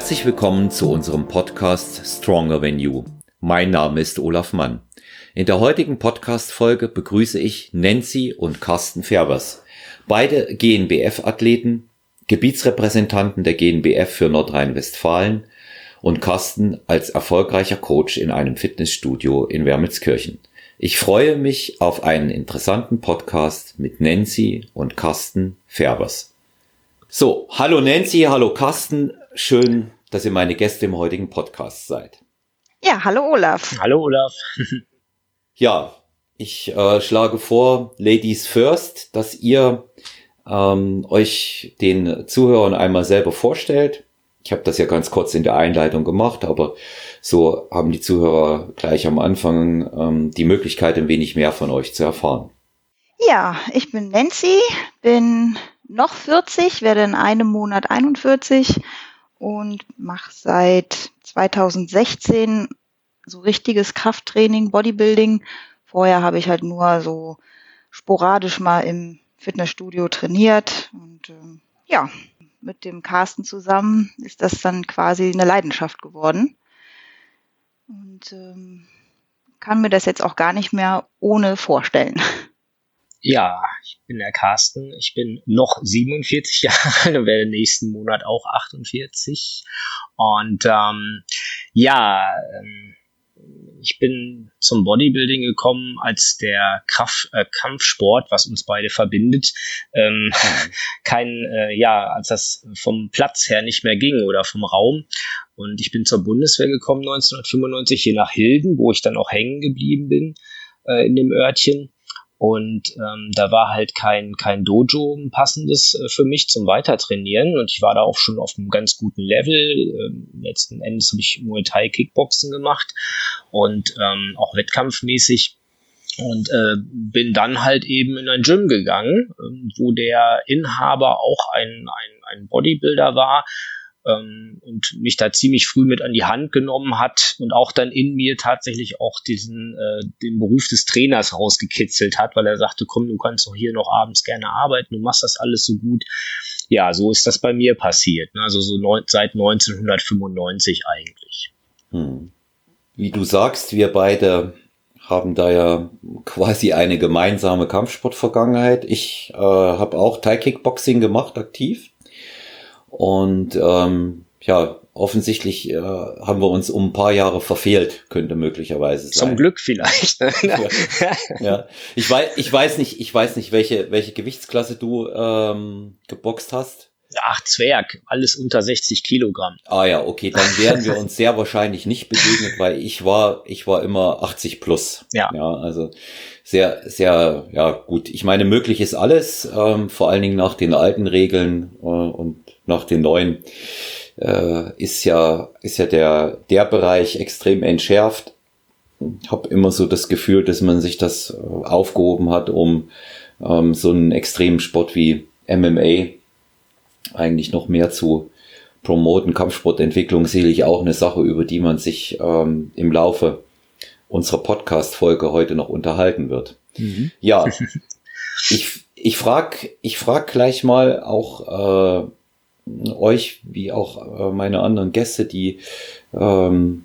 Herzlich willkommen zu unserem Podcast Stronger Than You. Mein Name ist Olaf Mann. In der heutigen Podcast-Folge begrüße ich Nancy und Carsten Färbers. Beide GNBF-Athleten, Gebietsrepräsentanten der GNBF für Nordrhein-Westfalen und Carsten als erfolgreicher Coach in einem Fitnessstudio in Wermelskirchen. Ich freue mich auf einen interessanten Podcast mit Nancy und Carsten Färbers. So, hallo Nancy, hallo Carsten. Schön, dass ihr meine Gäste im heutigen Podcast seid. Ja, hallo Olaf. Hallo Olaf. ja, ich äh, schlage vor, Ladies First, dass ihr ähm, euch den Zuhörern einmal selber vorstellt. Ich habe das ja ganz kurz in der Einleitung gemacht, aber so haben die Zuhörer gleich am Anfang ähm, die Möglichkeit, ein wenig mehr von euch zu erfahren. Ja, ich bin Nancy, bin noch 40, werde in einem Monat 41 und mache seit 2016 so richtiges Krafttraining, Bodybuilding. Vorher habe ich halt nur so sporadisch mal im Fitnessstudio trainiert und ähm, ja, mit dem Carsten zusammen ist das dann quasi eine Leidenschaft geworden. Und ähm, kann mir das jetzt auch gar nicht mehr ohne vorstellen. Ja, ich bin der Carsten. Ich bin noch 47 Jahre alt und werde nächsten Monat auch 48. Und ähm, ja, ähm, ich bin zum Bodybuilding gekommen als der Kraft, äh, Kampfsport, was uns beide verbindet, ähm, kein, äh, ja, als das vom Platz her nicht mehr ging oder vom Raum. Und ich bin zur Bundeswehr gekommen 1995 hier nach Hilden, wo ich dann auch hängen geblieben bin äh, in dem Örtchen. Und ähm, da war halt kein, kein Dojo passendes äh, für mich zum Weitertrainieren. Und ich war da auch schon auf einem ganz guten Level. Ähm, letzten Endes habe ich Muay Thai Kickboxen gemacht und ähm, auch wettkampfmäßig. Und äh, bin dann halt eben in ein Gym gegangen, äh, wo der Inhaber auch ein, ein, ein Bodybuilder war ähm, und mich da ziemlich früh mit an die Hand genommen hat und auch dann in mir tatsächlich auch diesen äh, den Beruf des Trainers rausgekitzelt hat, weil er sagte, komm, du kannst doch hier noch abends gerne arbeiten, du machst das alles so gut. Ja, so ist das bei mir passiert. Ne? Also so neun, seit 1995 eigentlich. Hm. Wie du sagst, wir beide haben da ja quasi eine gemeinsame Kampfsportvergangenheit. Ich äh, habe auch Thai Kickboxing gemacht, aktiv. Und ähm, ja, offensichtlich äh, haben wir uns um ein paar Jahre verfehlt, könnte möglicherweise sein. Zum Glück vielleicht. ja. ja. Ich weiß, ich weiß nicht, ich weiß nicht, welche, welche Gewichtsklasse du ähm, geboxt hast. Ach, Zwerg, alles unter 60 Kilogramm. Ah ja, okay, dann werden wir uns sehr wahrscheinlich nicht begegnet, weil ich war, ich war immer 80 plus. Ja. Ja, also sehr, sehr, ja gut. Ich meine, möglich ist alles, ähm, vor allen Dingen nach den alten Regeln äh, und nach den neuen äh, ist ja, ist ja der, der Bereich extrem entschärft. Ich habe immer so das Gefühl, dass man sich das äh, aufgehoben hat, um ähm, so einen extremen Sport wie MMA eigentlich noch mehr zu promoten. Kampfsportentwicklung sicherlich auch eine Sache, über die man sich ähm, im Laufe unserer Podcast-Folge heute noch unterhalten wird. Mhm. Ja, ich, ich frag, ich frag gleich mal auch äh, euch, wie auch äh, meine anderen Gäste, die ähm,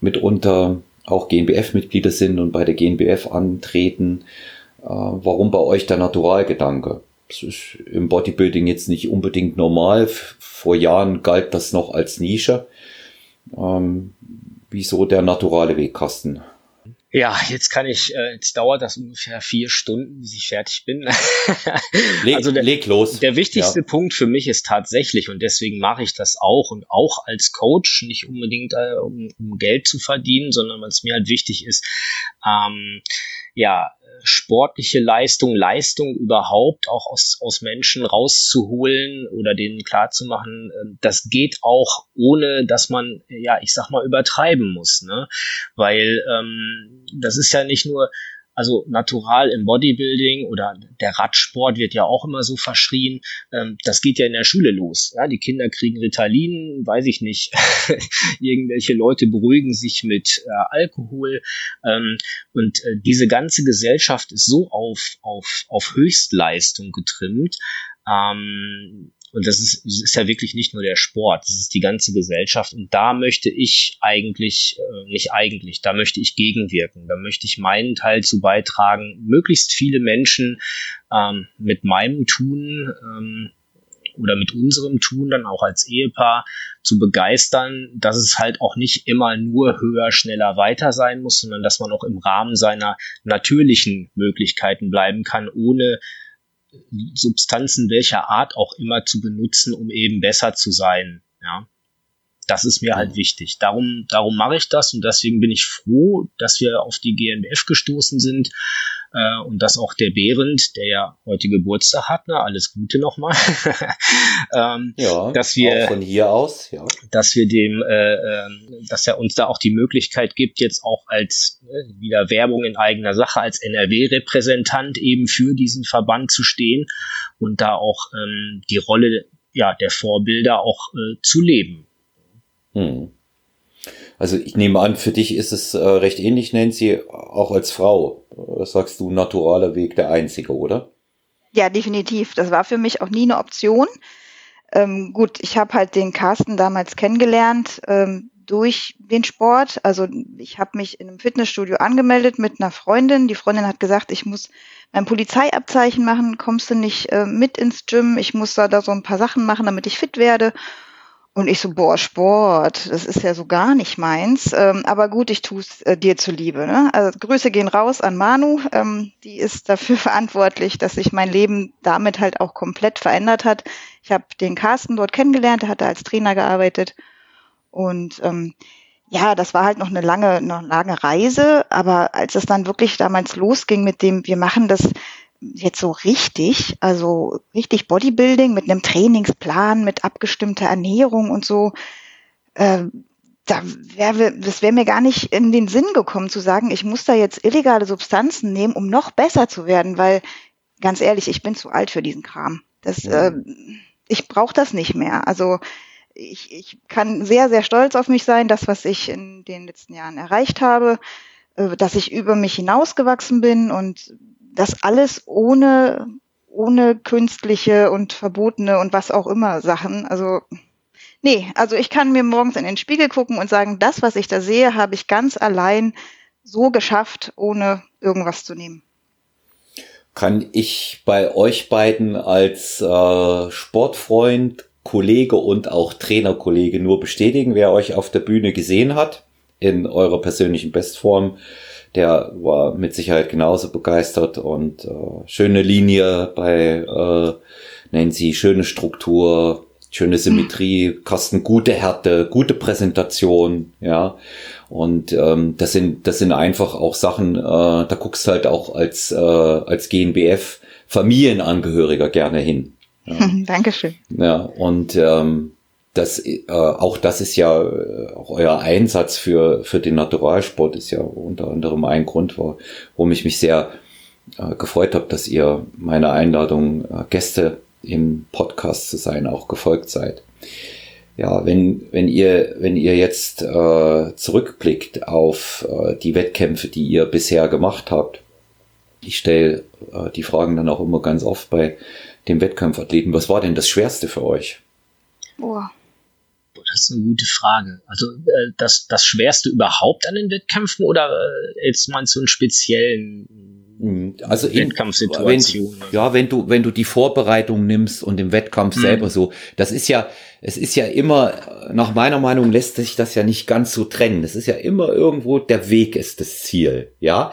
mitunter auch GNBF-Mitglieder sind und bei der GNBF antreten, äh, warum bei euch der Naturalgedanke? Das ist im Bodybuilding jetzt nicht unbedingt normal. Vor Jahren galt das noch als Nische. Ähm, wieso der naturale Weg, Carsten? Ja, jetzt kann ich, äh, jetzt dauert das ungefähr vier Stunden, bis ich fertig bin. leg, also der, leg los. Der wichtigste ja. Punkt für mich ist tatsächlich, und deswegen mache ich das auch und auch als Coach, nicht unbedingt äh, um, um Geld zu verdienen, sondern weil es mir halt wichtig ist, ähm, ja, sportliche Leistung, Leistung überhaupt auch aus, aus Menschen rauszuholen oder denen klarzumachen, ähm, das geht auch ohne, dass man, ja, ich sag mal, übertreiben muss, ne? Weil ähm, das ist ja nicht nur, also natural im Bodybuilding oder der Radsport wird ja auch immer so verschrien. Ähm, das geht ja in der Schule los. Ja, die Kinder kriegen Ritalin, weiß ich nicht. Irgendwelche Leute beruhigen sich mit äh, Alkohol. Ähm, und äh, diese ganze Gesellschaft ist so auf, auf, auf Höchstleistung getrimmt. Ähm, Und das ist, ist ja wirklich nicht nur der Sport, das ist die ganze Gesellschaft. Und da möchte ich eigentlich, äh, nicht eigentlich, da möchte ich gegenwirken. Da möchte ich meinen Teil zu beitragen, möglichst viele Menschen ähm, mit meinem Tun ähm, oder mit unserem Tun dann auch als Ehepaar zu begeistern, dass es halt auch nicht immer nur höher, schneller, weiter sein muss, sondern dass man auch im Rahmen seiner natürlichen Möglichkeiten bleiben kann, ohne Substanzen welcher Art auch immer zu benutzen, um eben besser zu sein. Ja, das ist mir halt mhm. wichtig. Darum, darum mache ich das und deswegen bin ich froh, dass wir auf die GNBF gestoßen sind äh, und dass auch der Behrend, der ja heute Geburtstag hat, ne, alles Gute nochmal, ähm, ja, dass wir von hier aus, ja. dass wir dem, äh, äh, dass er uns da auch die Möglichkeit gibt, jetzt auch als äh, wieder Werbung in eigener Sache als NRW-Repräsentant eben für diesen Verband zu stehen und da auch ähm, die Rolle ja der Vorbilder auch äh, zu leben. Hm. Also ich nehme an, für dich ist es äh, recht ähnlich, Nancy, auch als Frau. Das sagst du, naturaler Weg der einzige, oder? Ja, definitiv. Das war für mich auch nie eine Option. Ähm, gut, ich habe halt den Carsten damals kennengelernt ähm, durch den Sport. Also ich habe mich in einem Fitnessstudio angemeldet mit einer Freundin. Die Freundin hat gesagt, ich muss mein Polizeiabzeichen machen. Kommst du nicht äh, mit ins Gym? Ich muss da, da so ein paar Sachen machen, damit ich fit werde. Und ich so, boah, Sport, das ist ja so gar nicht meins. Ähm, aber gut, ich tue es äh, dir zuliebe. Ne? Also Grüße gehen raus an Manu. Ähm, die ist dafür verantwortlich, dass sich mein Leben damit halt auch komplett verändert hat. Ich habe den Carsten dort kennengelernt, der hat da als Trainer gearbeitet. Und ähm, ja, das war halt noch eine lange, noch lange Reise. Aber als es dann wirklich damals losging mit dem, wir machen das jetzt so richtig, also richtig Bodybuilding mit einem Trainingsplan, mit abgestimmter Ernährung und so, äh, da wäre, das wäre mir gar nicht in den Sinn gekommen zu sagen, ich muss da jetzt illegale Substanzen nehmen, um noch besser zu werden, weil ganz ehrlich, ich bin zu alt für diesen Kram. Das, ja. äh, ich brauche das nicht mehr. Also ich, ich kann sehr, sehr stolz auf mich sein, das, was ich in den letzten Jahren erreicht habe, äh, dass ich über mich hinausgewachsen bin und das alles ohne, ohne künstliche und verbotene und was auch immer Sachen. Also, nee, also ich kann mir morgens in den Spiegel gucken und sagen, das, was ich da sehe, habe ich ganz allein so geschafft, ohne irgendwas zu nehmen. Kann ich bei euch beiden als äh, Sportfreund, Kollege und auch Trainerkollege nur bestätigen, wer euch auf der Bühne gesehen hat, in eurer persönlichen Bestform der war mit Sicherheit genauso begeistert und äh, schöne Linie bei äh, Nancy, schöne Struktur, schöne Symmetrie, Kosten gute Härte, gute Präsentation, ja. Und ähm, das sind das sind einfach auch Sachen, äh, da guckst halt auch als äh, als GNBF Familienangehöriger gerne hin. Ja. Dankeschön. Ja, und ähm, das, äh, auch das ist ja, äh, auch euer Einsatz für, für den Naturalsport ist ja unter anderem ein Grund, warum ich mich sehr äh, gefreut habe, dass ihr meiner Einladung, äh, Gäste im Podcast zu sein, auch gefolgt seid. Ja, wenn, wenn ihr, wenn ihr jetzt äh, zurückblickt auf äh, die Wettkämpfe, die ihr bisher gemacht habt, ich stelle äh, die Fragen dann auch immer ganz oft bei dem Wettkampfathleten, was war denn das Schwerste für euch? Boah das ist eine gute Frage. Also äh, das, das Schwerste überhaupt an den Wettkämpfen oder äh, jetzt meinst du einen speziellen hm, also Wettkampfsituation? ja, wenn du wenn du die Vorbereitung nimmst und im Wettkampf hm. selber so, das ist ja es ist ja immer nach meiner Meinung lässt sich das ja nicht ganz so trennen. Es ist ja immer irgendwo der Weg ist das Ziel, ja.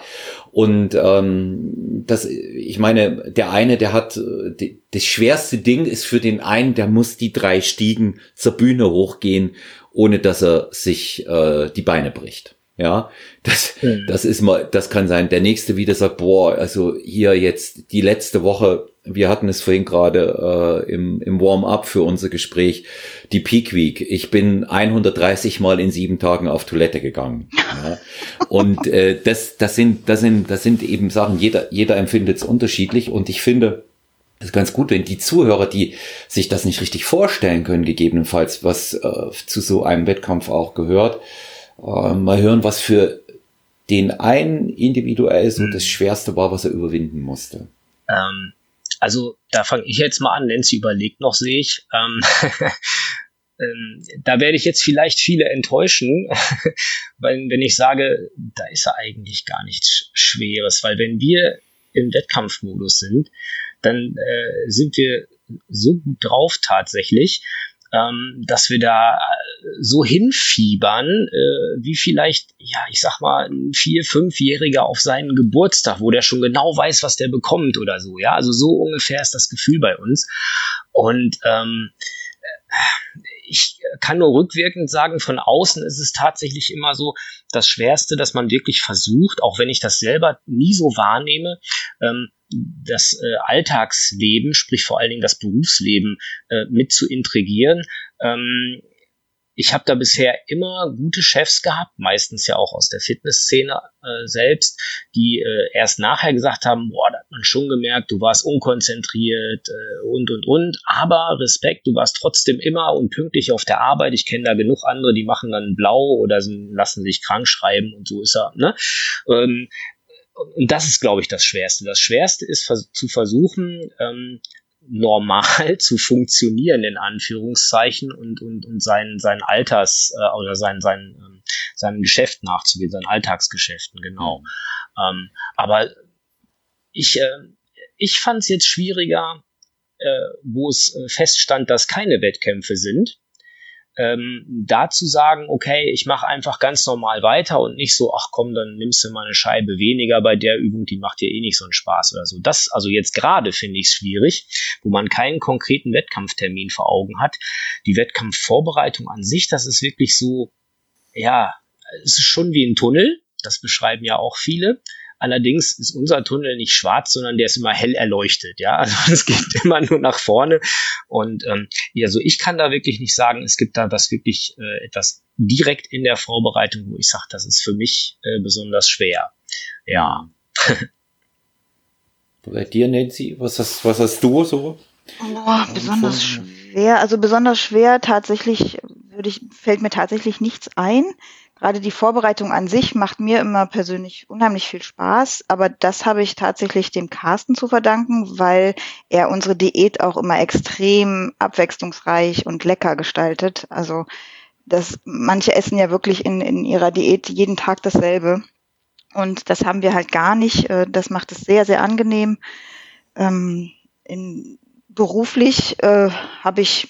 Und ähm, das, ich meine, der eine, der hat die, das schwerste Ding ist für den einen, der muss die drei Stiegen zur Bühne hochgehen, ohne dass er sich äh, die Beine bricht. Ja, das, mhm. das ist mal, das kann sein. Der nächste wieder sagt, boah, also hier jetzt die letzte Woche, wir hatten es vorhin gerade äh, im, im Warm-up für unser Gespräch, die Peak Week. Ich bin 130 Mal in sieben Tagen auf Toilette gegangen. Ja. Und äh, das, das sind, das sind, das sind eben Sachen. Jeder, jeder empfindet es unterschiedlich. Und ich finde, es ist ganz gut, wenn die Zuhörer, die sich das nicht richtig vorstellen können, gegebenenfalls, was äh, zu so einem Wettkampf auch gehört, äh, mal hören, was für den einen individuell so mhm. das Schwerste war, was er überwinden musste. Ähm, also da fange ich jetzt mal an, Nancy überlegt noch, sehe ich. Ähm, ähm, da werde ich jetzt vielleicht viele enttäuschen, weil wenn ich sage, da ist ja eigentlich gar nichts Schweres, weil wenn wir im Wettkampfmodus sind, dann äh, sind wir so gut drauf tatsächlich, ähm, dass wir da so hinfiebern, äh, wie vielleicht, ja, ich sag mal, ein vier-, fünfjähriger auf seinen Geburtstag, wo der schon genau weiß, was der bekommt oder so. Ja, also so ungefähr ist das Gefühl bei uns. Und ähm, ich kann nur rückwirkend sagen, von außen ist es tatsächlich immer so das Schwerste, dass man wirklich versucht, auch wenn ich das selber nie so wahrnehme, ähm, das äh, Alltagsleben, sprich vor allen Dingen das Berufsleben äh, mit zu intrigieren. Ähm, ich habe da bisher immer gute Chefs gehabt, meistens ja auch aus der Fitnessszene äh, selbst, die äh, erst nachher gesagt haben, boah, da hat man schon gemerkt, du warst unkonzentriert äh, und und und, aber Respekt, du warst trotzdem immer und pünktlich auf der Arbeit. Ich kenne da genug andere, die machen dann blau oder sind, lassen sich krank schreiben und so ist er. Ne? Ähm, und das ist, glaube ich, das Schwerste. Das Schwerste ist zu versuchen, ähm, normal zu funktionieren, in Anführungszeichen, und, und, und sein, sein Alters äh, oder sein, sein, ähm, seinem Geschäft nachzugehen, seinen Alltagsgeschäften, genau. Ähm, aber ich, äh, ich fand es jetzt schwieriger, äh, wo es äh, feststand, dass keine Wettkämpfe sind, ähm, dazu sagen, okay, ich mache einfach ganz normal weiter und nicht so, ach komm, dann nimmst du mal eine Scheibe weniger bei der Übung, die macht dir eh nicht so einen Spaß oder so. Das, also jetzt gerade finde ich es schwierig, wo man keinen konkreten Wettkampftermin vor Augen hat. Die Wettkampfvorbereitung an sich, das ist wirklich so, ja, es ist schon wie ein Tunnel, das beschreiben ja auch viele. Allerdings ist unser Tunnel nicht schwarz, sondern der ist immer hell erleuchtet. Ja, also es geht immer nur nach vorne. Und ähm, ja, also ich kann da wirklich nicht sagen, es gibt da was wirklich äh, etwas direkt in der Vorbereitung, wo ich sage, das ist für mich äh, besonders schwer. Ja. Bei dir, Nancy, was hast, was hast du so? Boah, besonders schwer. Also besonders schwer tatsächlich würde ich, fällt mir tatsächlich nichts ein gerade die Vorbereitung an sich macht mir immer persönlich unheimlich viel Spaß, aber das habe ich tatsächlich dem Carsten zu verdanken, weil er unsere Diät auch immer extrem abwechslungsreich und lecker gestaltet. Also das, manche essen ja wirklich in, in ihrer Diät jeden Tag dasselbe. Und das haben wir halt gar nicht. Äh, das macht es sehr, sehr angenehm. Ähm, in, beruflich äh, habe ich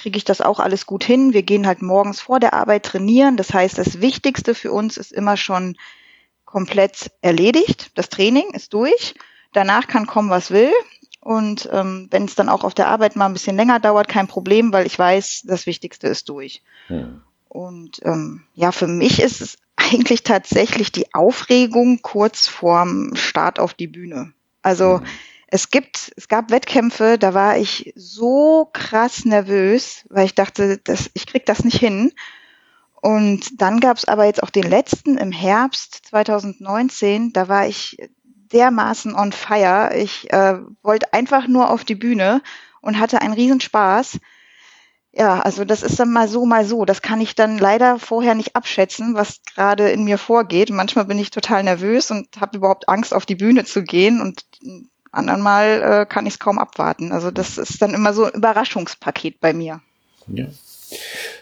kriege ich das auch alles gut hin. Wir gehen halt morgens vor der Arbeit trainieren. Das heißt, das Wichtigste für uns ist immer schon komplett erledigt. Das Training ist durch. Danach kann kommen, was will. Und ähm, wenn es dann auch auf der Arbeit mal ein bisschen länger dauert, kein Problem, weil ich weiß, das Wichtigste ist durch. Hm. Und ähm, ja, für mich ist es eigentlich tatsächlich die Aufregung kurz vorm Start auf die Bühne. Also hm es gibt, es gab Wettkämpfe, da war ich so krass nervös, weil ich dachte, dass ich krieg das nicht hin. Und dann gab es aber jetzt auch den letzten im Herbst 2019, da war ich dermaßen on fire. Ich äh, wollte einfach nur auf die Bühne und hatte einen Riesenspaß. Ja, also das ist dann mal so, mal so. Das kann ich dann leider vorher nicht abschätzen, was gerade in mir vorgeht. Manchmal bin ich total nervös und habe überhaupt Angst, auf die Bühne zu gehen. Und anderen Mal äh, kann ich es kaum abwarten. Also das ist dann immer so ein Überraschungspaket bei mir. Ja.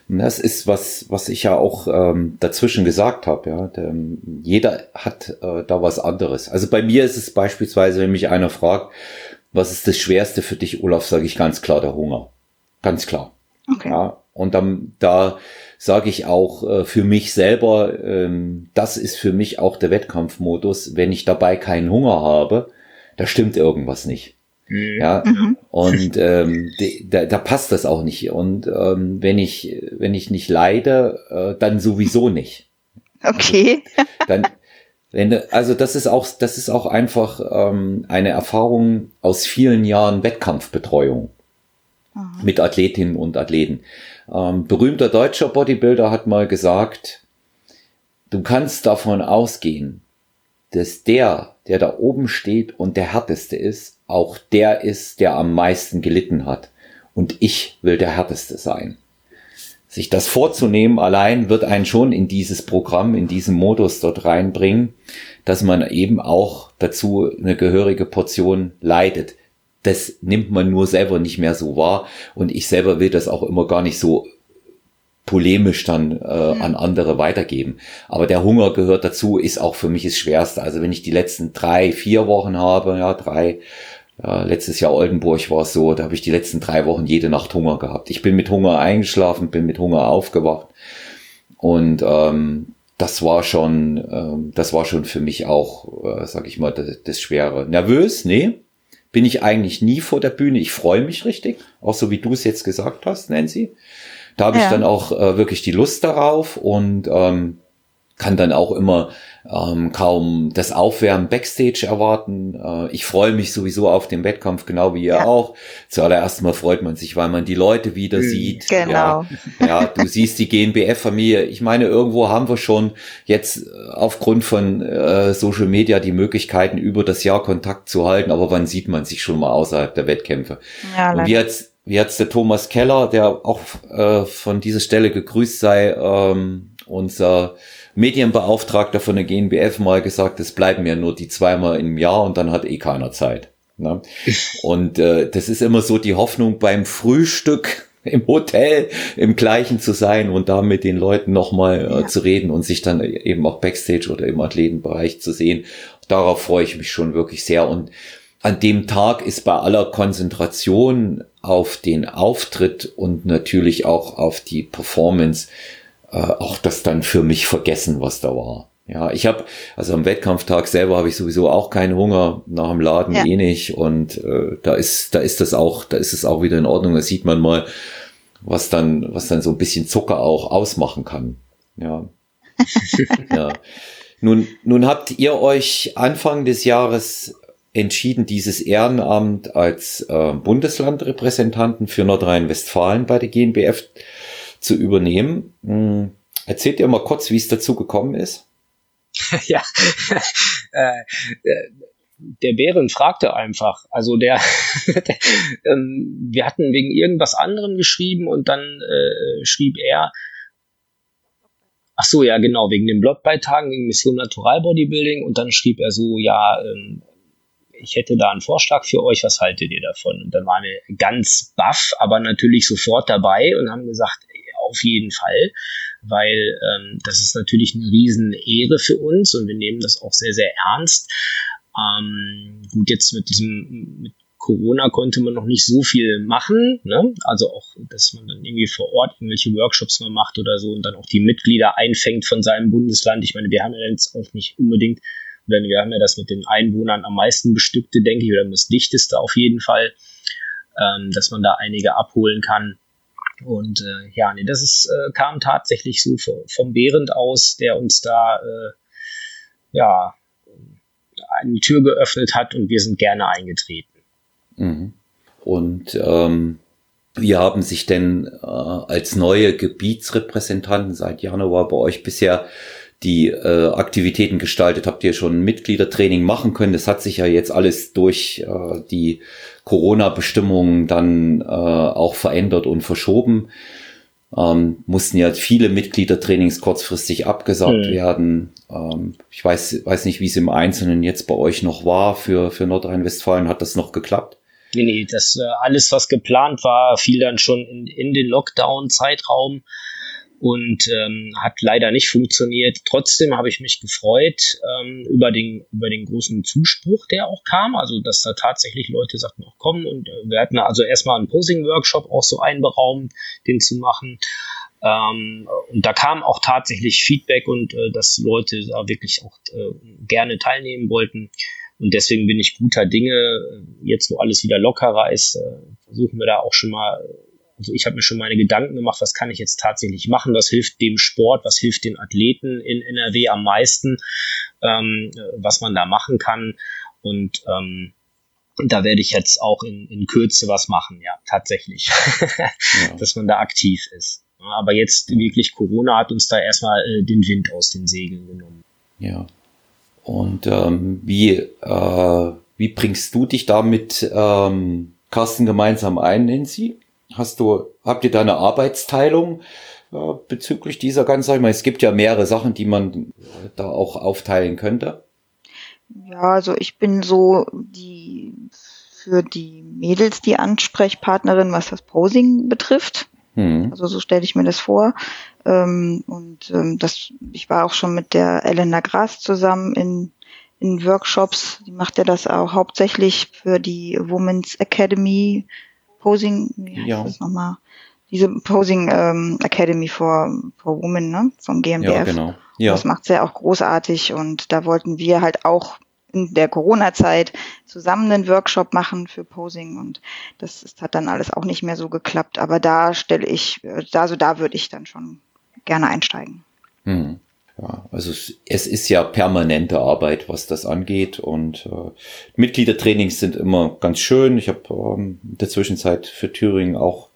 Das ist was, was ich ja auch ähm, dazwischen gesagt habe. Ja, Der, jeder hat äh, da was anderes. Also bei mir ist es beispielsweise, wenn mich einer fragt, was ist das Schwerste für dich, Olaf, sage ich ganz klar der Hunger. Ganz klar. Okay. Ja, und dann da sage ich auch äh, für mich selber, ähm, das ist für mich auch der Wettkampfmodus. Wenn ich dabei keinen Hunger habe, da stimmt irgendwas nicht. Mhm. Ja, mhm. und ähm, da, da passt das auch nicht. Und ähm, wenn ich, wenn ich nicht leide, äh, dann sowieso nicht. Okay. Also, dann, wenn, also das ist auch, das ist auch einfach ähm, eine Erfahrung aus vielen Jahren Wettkampfbetreuung mhm. mit Athletinnen und Athleten. Ähm, berühmter deutscher Bodybuilder hat mal gesagt, du kannst davon ausgehen, dass der, der da oben steht und der härteste ist, auch der ist, der am meisten gelitten hat. Und ich will der härteste sein. Sich das vorzunehmen allein wird einen schon in dieses Programm, in diesen Modus dort reinbringen, dass man eben auch dazu eine gehörige Portion leidet. das nimmt man nur selber nicht mehr so wahr. Und ich selber will das auch immer gar nicht so polemisch dann äh, mhm. an andere weitergeben. Aber der Hunger gehört dazu, ist auch für mich das Schwerste. Also wenn ich die letzten drei, vier Wochen habe, ja, drei, ja, letztes Jahr Oldenburg war es so, da habe ich die letzten drei Wochen jede Nacht Hunger gehabt. Ich bin mit Hunger eingeschlafen, bin mit Hunger aufgewacht. Und ähm, das war schon, ähm, das war schon für mich auch, äh, sag ich mal, das, das Schwere. Nervös, nee, bin ich eigentlich nie vor der Bühne. Ich freue mich richtig, auch so wie du es jetzt gesagt hast, Nancy. Da habe ja. ich dann auch äh, wirklich die Lust darauf und ähm, kann dann auch immer ähm, kaum das Aufwärmen Backstage erwarten. Äh, ich freue mich sowieso auf den Wettkampf, genau wie ihr ja. auch. Zuallererst mal freut man sich, weil man die Leute wieder mhm, sieht. Genau. Ja, ja du siehst die GNBF-Familie. Ich meine, irgendwo haben wir schon jetzt äh, aufgrund von äh, Social Media die Möglichkeiten, über das Jahr Kontakt zu halten. Aber wann sieht man sich schon mal außerhalb der Wettkämpfe? Ja, Und jetzt wie jetzt der Thomas Keller, der auch äh, von dieser Stelle gegrüßt sei, ähm, unser Medienbeauftragter von der GNBF mal gesagt, es bleiben ja nur die zweimal im Jahr und dann hat eh keiner Zeit. Ne? Und äh, das ist immer so die Hoffnung beim Frühstück im Hotel im gleichen zu sein und da mit den Leuten nochmal äh, ja. zu reden und sich dann eben auch Backstage oder im Athletenbereich zu sehen. Darauf freue ich mich schon wirklich sehr. Und an dem Tag ist bei aller Konzentration auf den Auftritt und natürlich auch auf die Performance äh, auch das dann für mich vergessen, was da war. Ja, ich habe, also am Wettkampftag selber habe ich sowieso auch keinen Hunger, nach dem Laden ja. eh nicht. Und äh, da ist, da ist das auch, da ist es auch wieder in Ordnung. Da sieht man mal, was dann, was dann so ein bisschen Zucker auch ausmachen kann. Ja. ja. Nun, nun habt ihr euch Anfang des Jahres entschieden, dieses Ehrenamt als äh, Bundeslandrepräsentanten für Nordrhein-Westfalen bei der GNBF zu übernehmen. Hm, erzählt ihr mal kurz, wie es dazu gekommen ist? ja, äh, äh, der Bären fragte einfach. Also der, ähm, wir hatten wegen irgendwas anderem geschrieben und dann äh, schrieb er, ach so, ja genau, wegen den Blogbeitagen, wegen Mission Natural Bodybuilding und dann schrieb er so, ja, ähm, ich hätte da einen Vorschlag für euch, was haltet ihr davon? Und dann waren wir ganz baff, aber natürlich sofort dabei und haben gesagt, auf jeden Fall, weil ähm, das ist natürlich eine riesen Ehre für uns und wir nehmen das auch sehr, sehr ernst. Ähm, gut, jetzt mit diesem mit Corona konnte man noch nicht so viel machen, ne? also auch, dass man dann irgendwie vor Ort irgendwelche Workshops mal macht oder so und dann auch die Mitglieder einfängt von seinem Bundesland. Ich meine, wir haben ja jetzt auch nicht unbedingt, denn wir haben ja das mit den Einwohnern am meisten bestückte, denke ich, oder das dichteste auf jeden Fall, ähm, dass man da einige abholen kann. Und äh, ja, nee, das ist, äh, kam tatsächlich so vom Behrend aus, der uns da äh, ja eine Tür geöffnet hat und wir sind gerne eingetreten. Mhm. Und ähm, wie haben sich denn äh, als neue Gebietsrepräsentanten seit Januar bei euch bisher die äh, Aktivitäten gestaltet? Habt ihr schon Mitgliedertraining machen können? Das hat sich ja jetzt alles durch äh, die Corona-Bestimmungen dann äh, auch verändert und verschoben. Ähm, mussten ja viele Mitgliedertrainings kurzfristig abgesagt mhm. werden. Ähm, ich weiß, weiß nicht, wie es im Einzelnen jetzt bei euch noch war für, für Nordrhein-Westfalen. Hat das noch geklappt? Nee, nee, das äh, alles, was geplant war, fiel dann schon in, in den Lockdown-Zeitraum und ähm, hat leider nicht funktioniert. Trotzdem habe ich mich gefreut ähm, über, den, über den großen Zuspruch, der auch kam. Also, dass da tatsächlich Leute sagten, auch kommen. Und äh, wir hatten also erstmal einen Posing-Workshop auch so einberaumt, den zu machen. Ähm, und da kam auch tatsächlich Feedback und äh, dass Leute da wirklich auch äh, gerne teilnehmen wollten. Und deswegen bin ich guter Dinge. Jetzt, wo alles wieder lockerer ist, äh, versuchen wir da auch schon mal also ich habe mir schon meine Gedanken gemacht, was kann ich jetzt tatsächlich machen, was hilft dem Sport, was hilft den Athleten in NRW am meisten, ähm, was man da machen kann. Und ähm, da werde ich jetzt auch in, in Kürze was machen, ja, tatsächlich, ja. dass man da aktiv ist. Aber jetzt wirklich Corona hat uns da erstmal äh, den Wind aus den Segeln genommen. Ja. Und ähm, wie, äh, wie bringst du dich da mit ähm, Carsten gemeinsam ein, Nancy? Hast du, habt ihr da eine Arbeitsteilung äh, bezüglich dieser ganzen Sache? es gibt ja mehrere Sachen, die man da auch aufteilen könnte. Ja, also ich bin so die für die Mädels die Ansprechpartnerin, was das Posing betrifft. Mhm. Also so stelle ich mir das vor. Ähm, und ähm, das, ich war auch schon mit der Elena Gras zusammen in, in Workshops. Die macht ja das auch hauptsächlich für die Women's Academy Posing, wie heißt ja. das nochmal? Diese Posing ähm, Academy for, for Women, ne? Vom GmbF. Ja, genau. Ja. Das macht sie ja auch großartig und da wollten wir halt auch in der Corona-Zeit zusammen einen Workshop machen für Posing und das ist, hat dann alles auch nicht mehr so geklappt. Aber da stelle ich, also da würde ich dann schon gerne einsteigen. Hm. Ja, also es ist ja permanente Arbeit, was das angeht und äh, Mitgliedertrainings sind immer ganz schön. Ich habe ähm, in der Zwischenzeit für Thüringen auch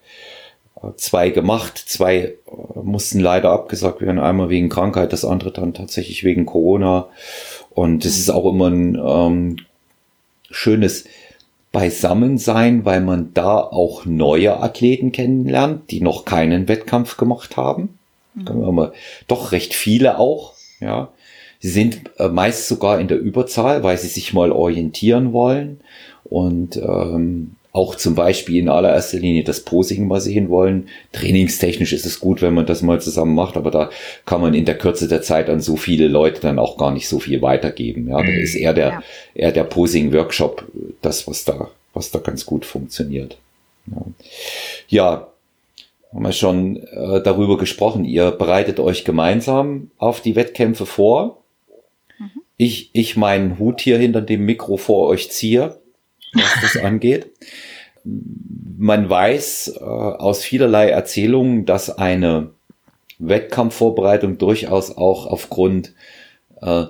äh, zwei gemacht. Zwei äh, mussten leider abgesagt werden. Einmal wegen Krankheit, das andere dann tatsächlich wegen Corona. Und es ist auch immer ein ähm, schönes Beisammensein, weil man da auch neue Athleten kennenlernt, die noch keinen Wettkampf gemacht haben. Mhm. Doch recht viele auch, ja. Sie sind äh, meist sogar in der Überzahl, weil sie sich mal orientieren wollen und ähm, auch zum Beispiel in allererster Linie das Posing mal sehen wollen. Trainingstechnisch ist es gut, wenn man das mal zusammen macht, aber da kann man in der Kürze der Zeit an so viele Leute dann auch gar nicht so viel weitergeben. Ja, da ist eher der, ja. eher der Posing-Workshop das, was da, was da ganz gut funktioniert. Ja, ja haben wir schon äh, darüber gesprochen. Ihr bereitet euch gemeinsam auf die Wettkämpfe vor. Mhm. Ich, ich meinen Hut hier hinter dem Mikro vor euch ziehe was das angeht. Man weiß äh, aus vielerlei Erzählungen, dass eine Wettkampfvorbereitung durchaus auch aufgrund äh,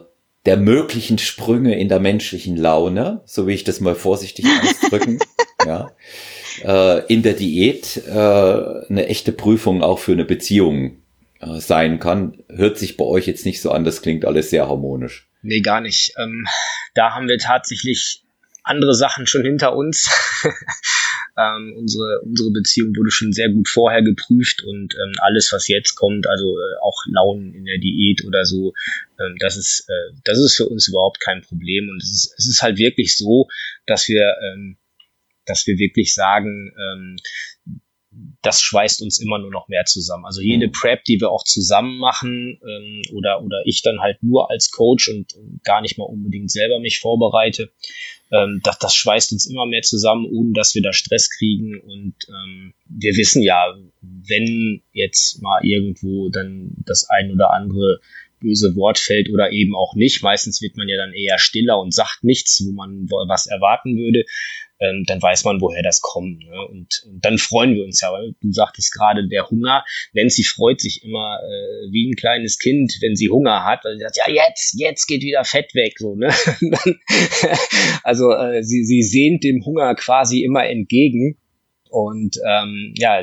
der möglichen Sprünge in der menschlichen Laune, so wie ich das mal vorsichtig ausdrücken, ja, äh, in der Diät äh, eine echte Prüfung auch für eine Beziehung äh, sein kann. Hört sich bei euch jetzt nicht so an, das klingt alles sehr harmonisch. Nee, gar nicht. Ähm, da haben wir tatsächlich andere Sachen schon hinter uns. ähm, unsere, unsere Beziehung wurde schon sehr gut vorher geprüft und ähm, alles, was jetzt kommt, also äh, auch Launen in der Diät oder so, ähm, das ist, äh, das ist für uns überhaupt kein Problem. Und es ist, es ist halt wirklich so, dass wir, ähm, dass wir wirklich sagen, ähm, das schweißt uns immer nur noch mehr zusammen. Also jede mhm. Prep, die wir auch zusammen machen ähm, oder, oder ich dann halt nur als Coach und gar nicht mal unbedingt selber mich vorbereite, ähm, das, das schweißt uns immer mehr zusammen, ohne dass wir da Stress kriegen. Und ähm, wir wissen ja, wenn jetzt mal irgendwo dann das ein oder andere böse Wort fällt oder eben auch nicht. Meistens wird man ja dann eher stiller und sagt nichts, wo man was erwarten würde ähm, dann weiß man, woher das kommt. Ne? Und, und, dann freuen wir uns ja, weil du sagtest gerade, der Hunger, Nancy freut sich immer äh, wie ein kleines Kind, wenn sie Hunger hat, weil sie sagt, ja jetzt, jetzt geht wieder Fett weg. So, ne? also äh, sie, sie sehnt dem Hunger quasi immer entgegen. Und ähm, ja,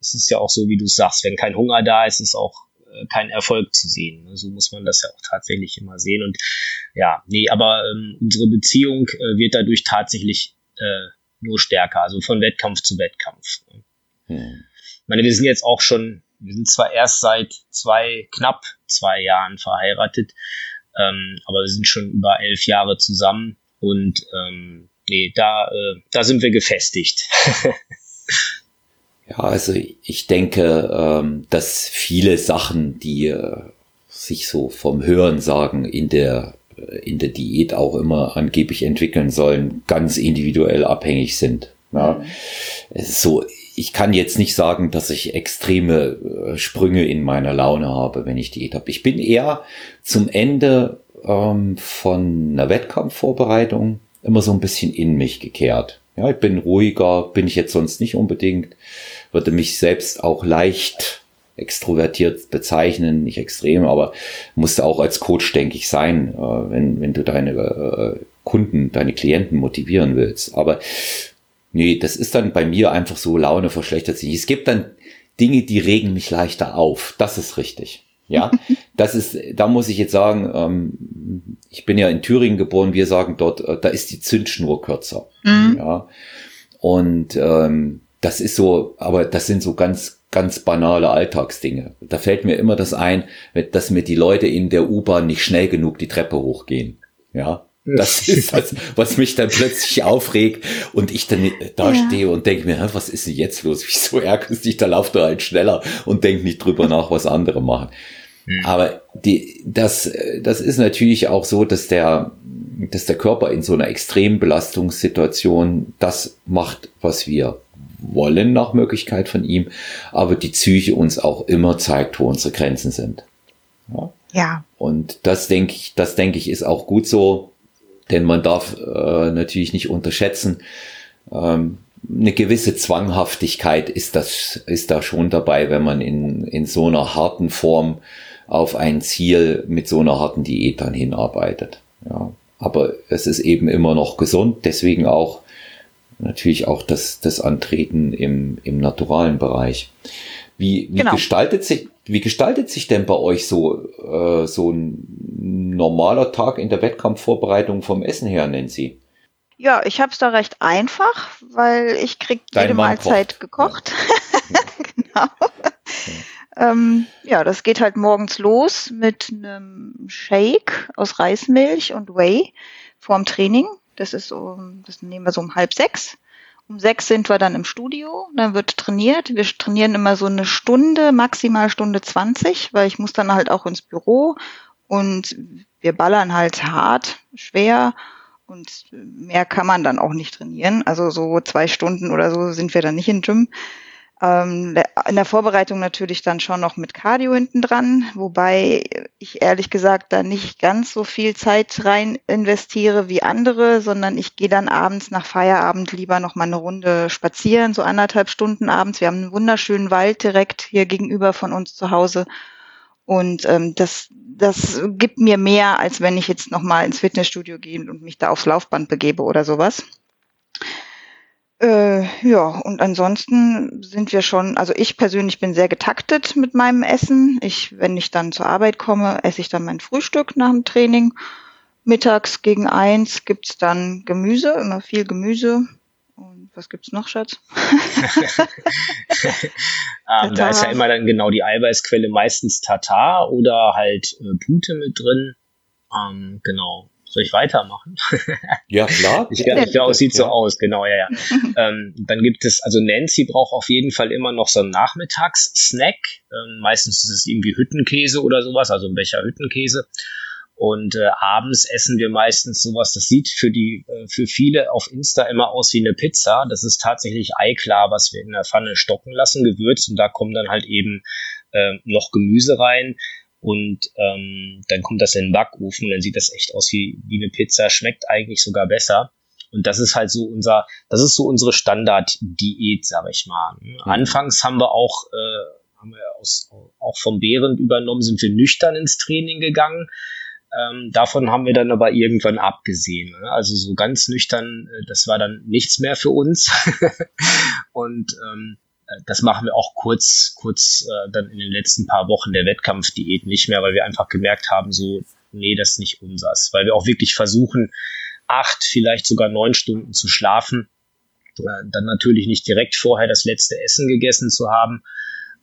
es ist ja auch so, wie du sagst, wenn kein Hunger da ist, ist auch äh, kein Erfolg zu sehen. Ne? So muss man das ja auch tatsächlich immer sehen. Und ja, nee, aber ähm, unsere Beziehung äh, wird dadurch tatsächlich äh, nur stärker, also von Wettkampf zu Wettkampf. Hm. Ich meine, wir sind jetzt auch schon, wir sind zwar erst seit zwei, knapp zwei Jahren verheiratet, ähm, aber wir sind schon über elf Jahre zusammen und ähm, nee, da, äh, da sind wir gefestigt. ja, also ich denke, ähm, dass viele Sachen, die äh, sich so vom Hören sagen in der in der Diät auch immer angeblich entwickeln sollen, ganz individuell abhängig sind. Ja. Mhm. So, ich kann jetzt nicht sagen, dass ich extreme äh, Sprünge in meiner Laune habe, wenn ich Diät habe. Ich bin eher zum Ende ähm, von einer Wettkampfvorbereitung immer so ein bisschen in mich gekehrt. Ja, ich bin ruhiger, bin ich jetzt sonst nicht unbedingt, würde mich selbst auch leicht extrovertiert bezeichnen, nicht extrem, aber musste auch als Coach, denke ich, sein, äh, wenn, wenn du deine äh, Kunden, deine Klienten motivieren willst. Aber nee, das ist dann bei mir einfach so, Laune verschlechtert sich. Es gibt dann Dinge, die regen mich leichter auf. Das ist richtig. Ja, das ist, da muss ich jetzt sagen, ähm, ich bin ja in Thüringen geboren, wir sagen dort, äh, da ist die Zündschnur kürzer. Mhm. Ja. Und ähm, das ist so, aber das sind so ganz ganz banale Alltagsdinge. Da fällt mir immer das ein, dass mir die Leute in der U-Bahn nicht schnell genug die Treppe hochgehen. Ja. Das ist das, was mich dann plötzlich aufregt und ich dann da ja. stehe und denke mir, was ist denn jetzt los? Wieso ärgerst dich? Da lauft er halt schneller und denkt nicht drüber nach, was andere machen. Mhm. Aber die, das, das ist natürlich auch so, dass der, dass der Körper in so einer Extrembelastungssituation das macht, was wir wollen nach Möglichkeit von ihm, aber die Psyche uns auch immer zeigt, wo unsere Grenzen sind. Ja. ja. Und das denke ich, das denke ich ist auch gut so, denn man darf äh, natürlich nicht unterschätzen, ähm, eine gewisse Zwanghaftigkeit ist das, ist da schon dabei, wenn man in, in so einer harten Form auf ein Ziel mit so einer harten Diät dann hinarbeitet. Ja. Aber es ist eben immer noch gesund, deswegen auch natürlich auch das, das Antreten im, im naturalen Bereich. Wie, wie genau. gestaltet sich, wie gestaltet sich denn bei euch so, äh, so ein normaler Tag in der Wettkampfvorbereitung vom Essen her, Nancy? Ja, ich habe es da recht einfach, weil ich krieg Dein jede Mann Mahlzeit kocht. gekocht. Ja. genau. Ja. Ähm, ja, das geht halt morgens los mit einem Shake aus Reismilch und Whey vorm Training. Das ist so, das nehmen wir so um halb sechs. Um sechs sind wir dann im Studio, dann wird trainiert. Wir trainieren immer so eine Stunde, maximal Stunde zwanzig, weil ich muss dann halt auch ins Büro und wir ballern halt hart, schwer und mehr kann man dann auch nicht trainieren. Also so zwei Stunden oder so sind wir dann nicht im Gym. Ähm, in der Vorbereitung natürlich dann schon noch mit Cardio hinten dran, wobei ich ehrlich gesagt da nicht ganz so viel Zeit rein investiere wie andere, sondern ich gehe dann abends nach Feierabend lieber noch mal eine Runde spazieren, so anderthalb Stunden abends. Wir haben einen wunderschönen Wald direkt hier gegenüber von uns zu Hause. Und ähm, das, das gibt mir mehr, als wenn ich jetzt noch mal ins Fitnessstudio gehe und mich da aufs Laufband begebe oder sowas. Äh, ja, und ansonsten sind wir schon, also ich persönlich bin sehr getaktet mit meinem Essen. Ich, wenn ich dann zur Arbeit komme, esse ich dann mein Frühstück nach dem Training. Mittags gegen eins gibt's dann Gemüse, immer viel Gemüse. Und was gibt's noch, Schatz? ähm, da ist ja immer dann genau die Eiweißquelle meistens Tatar oder halt äh, Pute mit drin. Ähm, genau. Soll ich weitermachen? Ja, klar. ich, ja, ich glaube, es sieht ja. so aus, genau, ja, ja. ähm, dann gibt es, also Nancy braucht auf jeden Fall immer noch so einen Nachmittagssnack. Ähm, meistens ist es irgendwie Hüttenkäse oder sowas, also ein Becher Hüttenkäse. Und äh, abends essen wir meistens sowas, das sieht für die, äh, für viele auf Insta immer aus wie eine Pizza. Das ist tatsächlich Eiklar, was wir in der Pfanne stocken lassen, gewürzt. Und da kommen dann halt eben äh, noch Gemüse rein. Und ähm, dann kommt das in den Backofen und dann sieht das echt aus wie, wie eine Pizza, schmeckt eigentlich sogar besser. Und das ist halt so unser, das ist so unsere Standard-Diät, sag ich mal. Mhm. Anfangs haben wir auch, äh, haben wir aus, auch vom Behrend übernommen, sind wir nüchtern ins Training gegangen. Ähm, davon haben wir dann aber irgendwann abgesehen. Ne? Also so ganz nüchtern, äh, das war dann nichts mehr für uns. und ähm, das machen wir auch kurz, kurz äh, dann in den letzten paar Wochen der Wettkampfdiät nicht mehr, weil wir einfach gemerkt haben, so, nee, das ist nicht unsers. Weil wir auch wirklich versuchen, acht, vielleicht sogar neun Stunden zu schlafen. Äh, dann natürlich nicht direkt vorher das letzte Essen gegessen zu haben,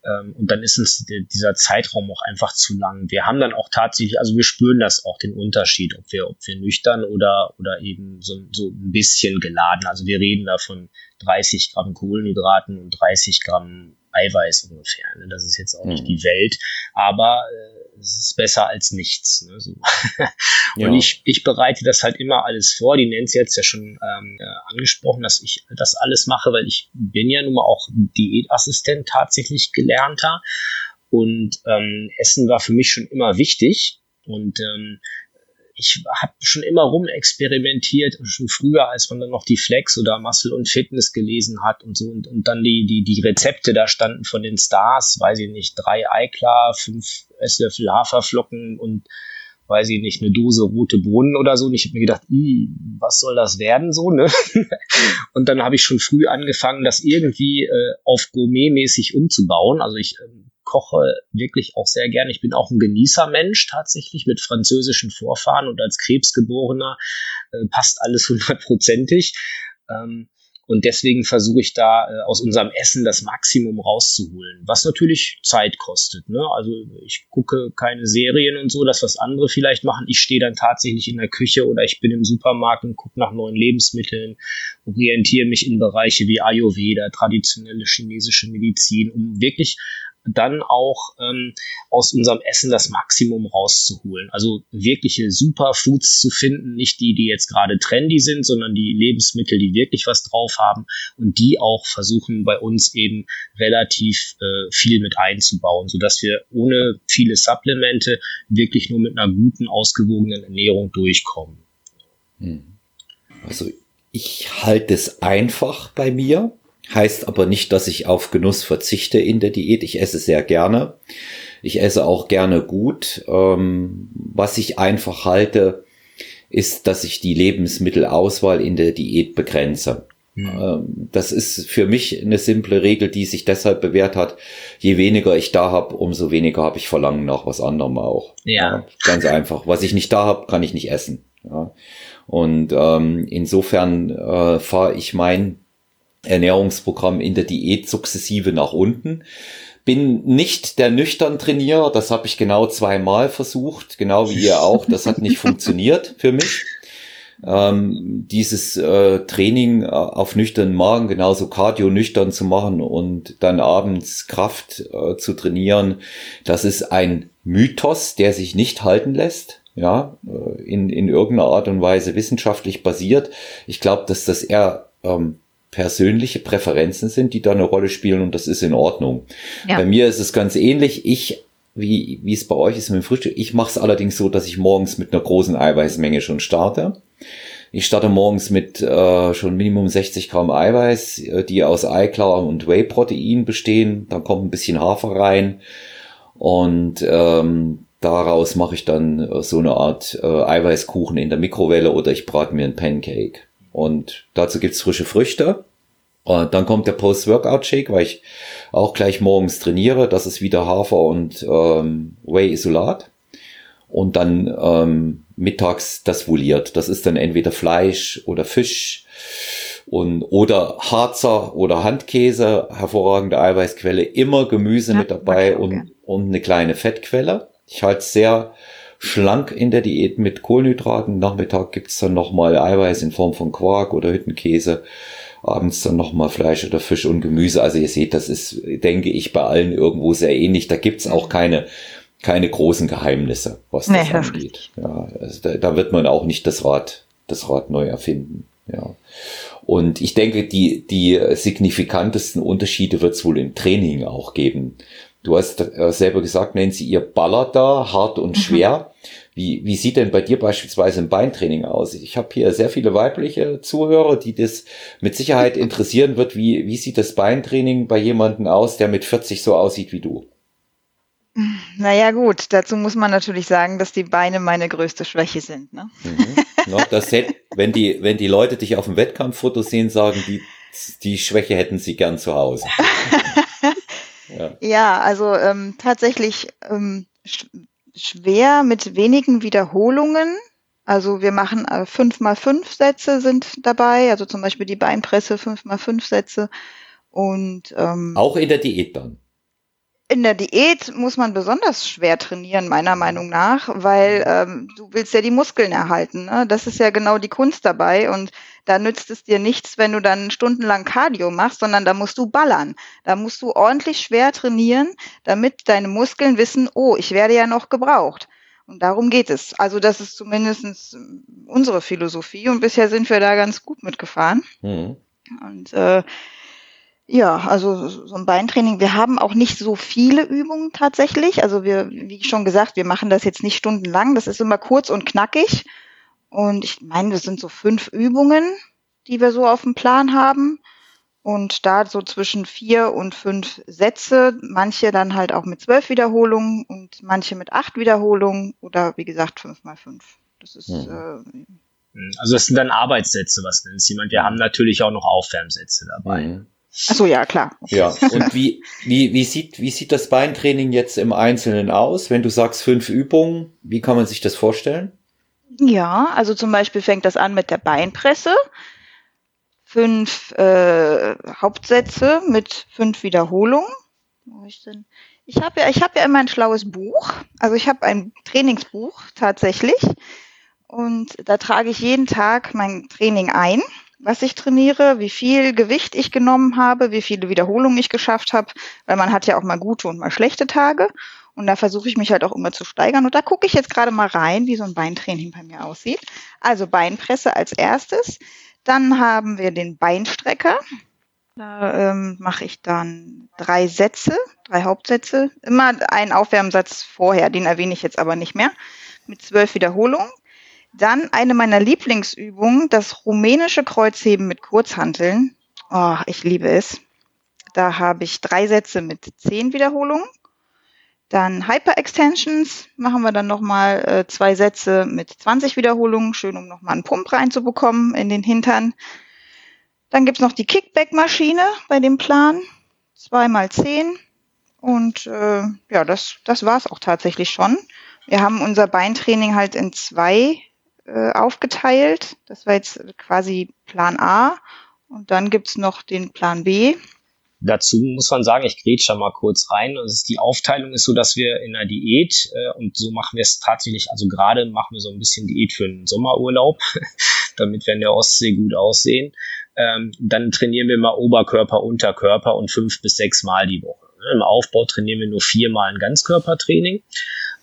ähm, und dann ist uns dieser Zeitraum auch einfach zu lang. Wir haben dann auch tatsächlich, also wir spüren das auch, den Unterschied, ob wir, ob wir nüchtern oder, oder eben so, so ein bisschen geladen. Also wir reden da von 30 Gramm Kohlenhydraten und 30 Gramm Eiweiß ungefähr. Ne? Das ist jetzt auch nicht mhm. die Welt, aber äh, es ist besser als nichts. Ne? So. und ja. ich, ich bereite das halt immer alles vor. Die Nancy hat es ja schon ähm, äh, angesprochen, dass ich das alles mache, weil ich bin ja nun mal auch Diätassistent tatsächlich gelernter. Und ähm, Essen war für mich schon immer wichtig. Und ähm, ich habe schon immer rumexperimentiert, schon früher, als man dann noch die Flex oder Muscle und Fitness gelesen hat und so und, und dann die, die, die Rezepte da standen von den Stars, weiß ich nicht, drei Eiklar, fünf Esslöffel Haferflocken und weiß ich nicht, eine Dose rote Brunnen oder so. Und ich habe mir gedacht, was soll das werden so, ne? und dann habe ich schon früh angefangen, das irgendwie äh, auf Gourmet-mäßig umzubauen. Also ich äh, koche wirklich auch sehr gern. Ich bin auch ein Genießermensch tatsächlich mit französischen Vorfahren und als Krebsgeborener äh, passt alles hundertprozentig. Ähm, Und deswegen versuche ich da äh, aus unserem Essen das Maximum rauszuholen, was natürlich Zeit kostet. Ne? Also ich gucke keine Serien und so, das was andere vielleicht machen. Ich stehe dann tatsächlich in der Küche oder ich bin im Supermarkt und gucke nach neuen Lebensmitteln, orientiere mich in Bereiche wie Ayurveda, traditionelle chinesische Medizin, um wirklich dann auch ähm, aus unserem Essen das Maximum rauszuholen. Also wirkliche Superfoods zu finden, nicht die, die jetzt gerade trendy sind, sondern die Lebensmittel, die wirklich was drauf haben und die auch versuchen bei uns eben relativ äh, viel mit einzubauen, sodass wir ohne viele Supplemente wirklich nur mit einer guten, ausgewogenen Ernährung durchkommen. Hm. Also ich halte es einfach bei mir. Heißt aber nicht, dass ich auf Genuss verzichte in der Diät. Ich esse sehr gerne. Ich esse auch gerne gut. Ähm, was ich einfach halte, ist, dass ich die Lebensmittelauswahl in der Diät begrenze. Mhm. Das ist für mich eine simple Regel, die sich deshalb bewährt hat. Je weniger ich da habe, umso weniger habe ich Verlangen nach was anderem auch. Ja. ja ganz einfach. Was ich nicht da habe, kann ich nicht essen. Ja. Und ähm, insofern äh, fahre ich mein Ernährungsprogramm in der Diät sukzessive nach unten. Bin nicht der nüchtern Trainierer, das habe ich genau zweimal versucht, genau wie ihr auch. Das hat nicht funktioniert für mich. Ähm, dieses äh, Training äh, auf nüchternen Magen, genauso Cardio nüchtern zu machen und dann abends Kraft äh, zu trainieren, das ist ein Mythos, der sich nicht halten lässt ja, äh, in, in irgendeiner Art und Weise wissenschaftlich basiert. Ich glaube, dass das eher ähm, persönliche Präferenzen sind, die da eine Rolle spielen und das ist in Ordnung. Ja. Bei mir ist es ganz ähnlich. Ich wie, wie es bei euch ist mit dem Frühstück. Ich mache es allerdings so, dass ich morgens mit einer großen Eiweißmenge schon starte. Ich starte morgens mit äh, schon Minimum 60 Gramm Eiweiß, äh, die aus Eiklar und Whey-Protein bestehen. Dann kommt ein bisschen Hafer rein und ähm, daraus mache ich dann äh, so eine Art äh, Eiweißkuchen in der Mikrowelle oder ich brate mir ein Pancake. Und dazu gibt's frische Früchte. Und dann kommt der Post-Workout-Shake, weil ich auch gleich morgens trainiere. Das ist wieder Hafer und ähm, Whey-Isolat. Und dann ähm, mittags das voliert. Das ist dann entweder Fleisch oder Fisch und oder Harzer oder Handkäse, hervorragende Eiweißquelle, immer Gemüse ja, mit dabei und, und eine kleine Fettquelle. Ich halte sehr schlank in der Diät mit Kohlenhydraten. Nachmittag gibt's dann nochmal Eiweiß in Form von Quark oder Hüttenkäse. Abends dann nochmal Fleisch oder Fisch und Gemüse. Also ihr seht, das ist, denke ich, bei allen irgendwo sehr ähnlich. Da gibt's auch keine, keine großen Geheimnisse, was nee, das angeht. Ja, also da, da wird man auch nicht das Rad, das Rad neu erfinden. Ja. Und ich denke, die, die signifikantesten Unterschiede wird es wohl im Training auch geben. Du hast äh, selber gesagt, nennen Sie ihr ballert da, hart und mhm. schwer. Wie, wie sieht denn bei dir beispielsweise ein Beintraining aus? Ich habe hier sehr viele weibliche Zuhörer, die das mit Sicherheit interessieren wird. Wie, wie sieht das Beintraining bei jemandem aus, der mit 40 so aussieht wie du? Naja gut, dazu muss man natürlich sagen, dass die Beine meine größte Schwäche sind. Ne? Mhm. No, das hätte, wenn die, wenn die Leute dich auf dem Wettkampffoto sehen, sagen die, die Schwäche hätten sie gern zu Hause. Ja, ja also ähm, tatsächlich ähm, sch schwer mit wenigen Wiederholungen. Also wir machen äh, fünf mal fünf Sätze sind dabei, also zum Beispiel die Beinpresse fünf mal fünf Sätze und ähm, auch in der Diät dann. In der Diät muss man besonders schwer trainieren, meiner Meinung nach, weil ähm, du willst ja die Muskeln erhalten. Ne? Das ist ja genau die Kunst dabei. Und da nützt es dir nichts, wenn du dann stundenlang Cardio machst, sondern da musst du ballern. Da musst du ordentlich schwer trainieren, damit deine Muskeln wissen, oh, ich werde ja noch gebraucht. Und darum geht es. Also das ist zumindest unsere Philosophie und bisher sind wir da ganz gut mitgefahren. Mhm. Und äh, ja, also so ein Beintraining. Wir haben auch nicht so viele Übungen tatsächlich. Also wir, wie schon gesagt, wir machen das jetzt nicht stundenlang. Das ist immer kurz und knackig. Und ich meine, das sind so fünf Übungen, die wir so auf dem Plan haben. Und da so zwischen vier und fünf Sätze, manche dann halt auch mit zwölf Wiederholungen und manche mit acht Wiederholungen oder wie gesagt fünf mal fünf. Das ist hm. äh, also das sind dann Arbeitssätze, was nennt jemand. Wir haben natürlich auch noch Aufwärmsätze dabei. Mhm. Ach so, ja, klar. Ja, und wie, wie, wie, sieht, wie sieht das Beintraining jetzt im Einzelnen aus? Wenn du sagst fünf Übungen, wie kann man sich das vorstellen? Ja, also zum Beispiel fängt das an mit der Beinpresse. fünf äh, Hauptsätze mit fünf Wiederholungen. Ich habe ja, ich habe ja immer ein schlaues Buch. Also ich habe ein Trainingsbuch tatsächlich und da trage ich jeden Tag mein Training ein, was ich trainiere, wie viel Gewicht ich genommen habe, wie viele Wiederholungen ich geschafft habe, weil man hat ja auch mal gute und mal schlechte Tage. Und da versuche ich mich halt auch immer zu steigern. Und da gucke ich jetzt gerade mal rein, wie so ein Beintraining bei mir aussieht. Also Beinpresse als erstes. Dann haben wir den Beinstrecker. Da ähm, mache ich dann drei Sätze, drei Hauptsätze. Immer einen Aufwärmsatz vorher, den erwähne ich jetzt aber nicht mehr. Mit zwölf Wiederholungen. Dann eine meiner Lieblingsübungen, das rumänische Kreuzheben mit Kurzhanteln. Oh, ich liebe es. Da habe ich drei Sätze mit zehn Wiederholungen. Dann Hyper-Extensions machen wir dann nochmal äh, zwei Sätze mit 20 Wiederholungen, schön um nochmal einen Pump reinzubekommen in den Hintern. Dann gibt's noch die Kickback-Maschine bei dem Plan, zweimal zehn. Und äh, ja, das, das war's auch tatsächlich schon. Wir haben unser Beintraining halt in zwei äh, aufgeteilt. Das war jetzt quasi Plan A. Und dann gibt's noch den Plan B. Dazu muss man sagen, ich grätsche mal kurz rein. Also die Aufteilung ist so, dass wir in der Diät, äh, und so machen wir es tatsächlich, also gerade machen wir so ein bisschen Diät für den Sommerurlaub, damit wir in der Ostsee gut aussehen. Ähm, dann trainieren wir mal Oberkörper, Unterkörper und fünf bis sechs Mal die Woche. Im Aufbau trainieren wir nur viermal ein Ganzkörpertraining.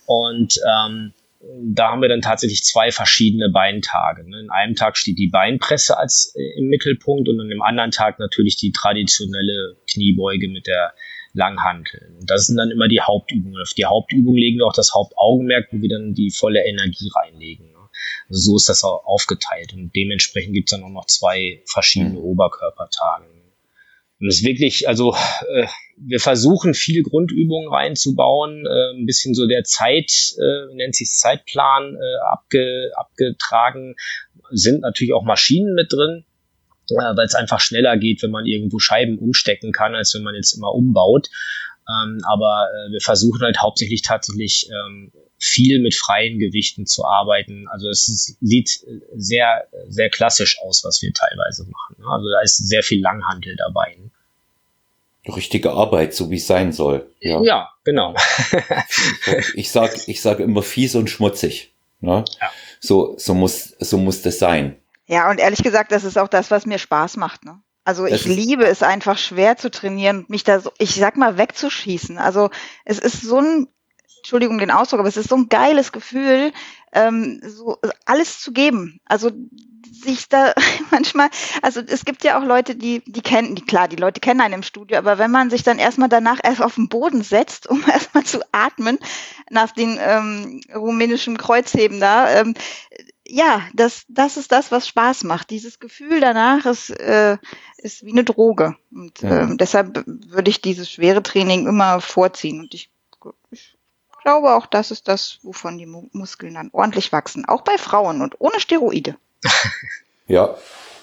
Und ähm, da haben wir dann tatsächlich zwei verschiedene Beintage. Ne? In einem Tag steht die Beinpresse als äh, im Mittelpunkt und an dem anderen Tag natürlich die traditionelle Kniebeuge mit der Langhantel. Und das sind dann immer die Hauptübungen. Auf die Hauptübung legen wir auch das Hauptaugenmerk, wo wir dann die volle Energie reinlegen. Ne? Also so ist das auch aufgeteilt. Und dementsprechend gibt es dann auch noch zwei verschiedene mhm. Oberkörpertage. Und es ist wirklich, also äh, wir versuchen viel Grundübungen reinzubauen, äh, ein bisschen so der Zeit, äh, nennt sich Zeitplan äh, abge, abgetragen, sind natürlich auch Maschinen mit drin, äh, weil es einfach schneller geht, wenn man irgendwo Scheiben umstecken kann, als wenn man jetzt immer umbaut. Ähm, aber äh, wir versuchen halt hauptsächlich tatsächlich ähm, viel mit freien Gewichten zu arbeiten. Also es ist, sieht sehr, sehr klassisch aus, was wir teilweise machen. Also da ist sehr viel Langhandel dabei. Richtige Arbeit, so wie es sein soll. Ja, ja genau. ich sag, ich sage immer fies und schmutzig. Ne? Ja. So, so muss, so muss das sein. Ja, und ehrlich gesagt, das ist auch das, was mir Spaß macht. Ne? Also ich liebe es einfach schwer zu trainieren und mich da so, ich sag mal, wegzuschießen. Also es ist so ein Entschuldigung den Ausdruck, aber es ist so ein geiles Gefühl, ähm, so alles zu geben. Also sich da manchmal, also es gibt ja auch Leute, die, die kennen, die, klar, die Leute kennen einen im Studio, aber wenn man sich dann erstmal danach erst auf den Boden setzt, um erstmal zu atmen, nach den ähm, rumänischen Kreuzheben da, ähm, ja, das, das ist das, was Spaß macht. Dieses Gefühl danach ist, äh, ist wie eine Droge. Und ja. ähm, deshalb würde ich dieses schwere Training immer vorziehen. Und ich, ich glaube auch, das ist das, wovon die Muskeln dann ordentlich wachsen. Auch bei Frauen und ohne Steroide. ja.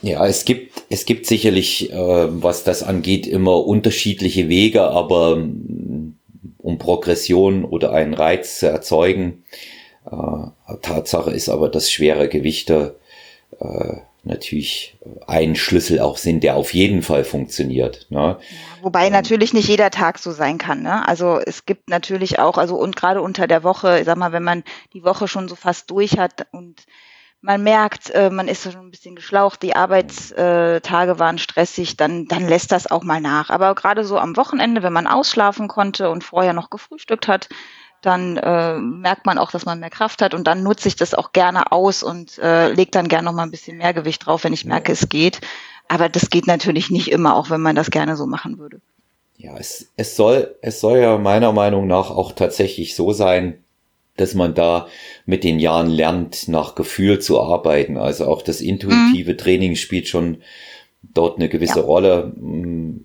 Ja, es gibt, es gibt sicherlich, äh, was das angeht, immer unterschiedliche Wege, aber mm, um Progression oder einen Reiz zu erzeugen, äh, Tatsache ist aber, dass schwere Gewichte äh, natürlich ein Schlüssel auch sind, der auf jeden Fall funktioniert. Ne? Wobei ähm, natürlich nicht jeder Tag so sein kann. Ne? Also es gibt natürlich auch, also und gerade unter der Woche, ich sag mal, wenn man die Woche schon so fast durch hat und man merkt, äh, man ist schon ein bisschen geschlaucht, die Arbeitstage waren stressig, dann, dann lässt das auch mal nach. Aber gerade so am Wochenende, wenn man ausschlafen konnte und vorher noch gefrühstückt hat, dann äh, merkt man auch, dass man mehr Kraft hat und dann nutze ich das auch gerne aus und äh, lege dann gerne noch mal ein bisschen mehr Gewicht drauf, wenn ich merke, es geht. Aber das geht natürlich nicht immer, auch wenn man das gerne so machen würde. Ja, es, es soll, es soll ja meiner Meinung nach auch tatsächlich so sein, dass man da mit den Jahren lernt, nach Gefühl zu arbeiten. Also auch das intuitive mhm. Training spielt schon dort eine gewisse ja. Rolle.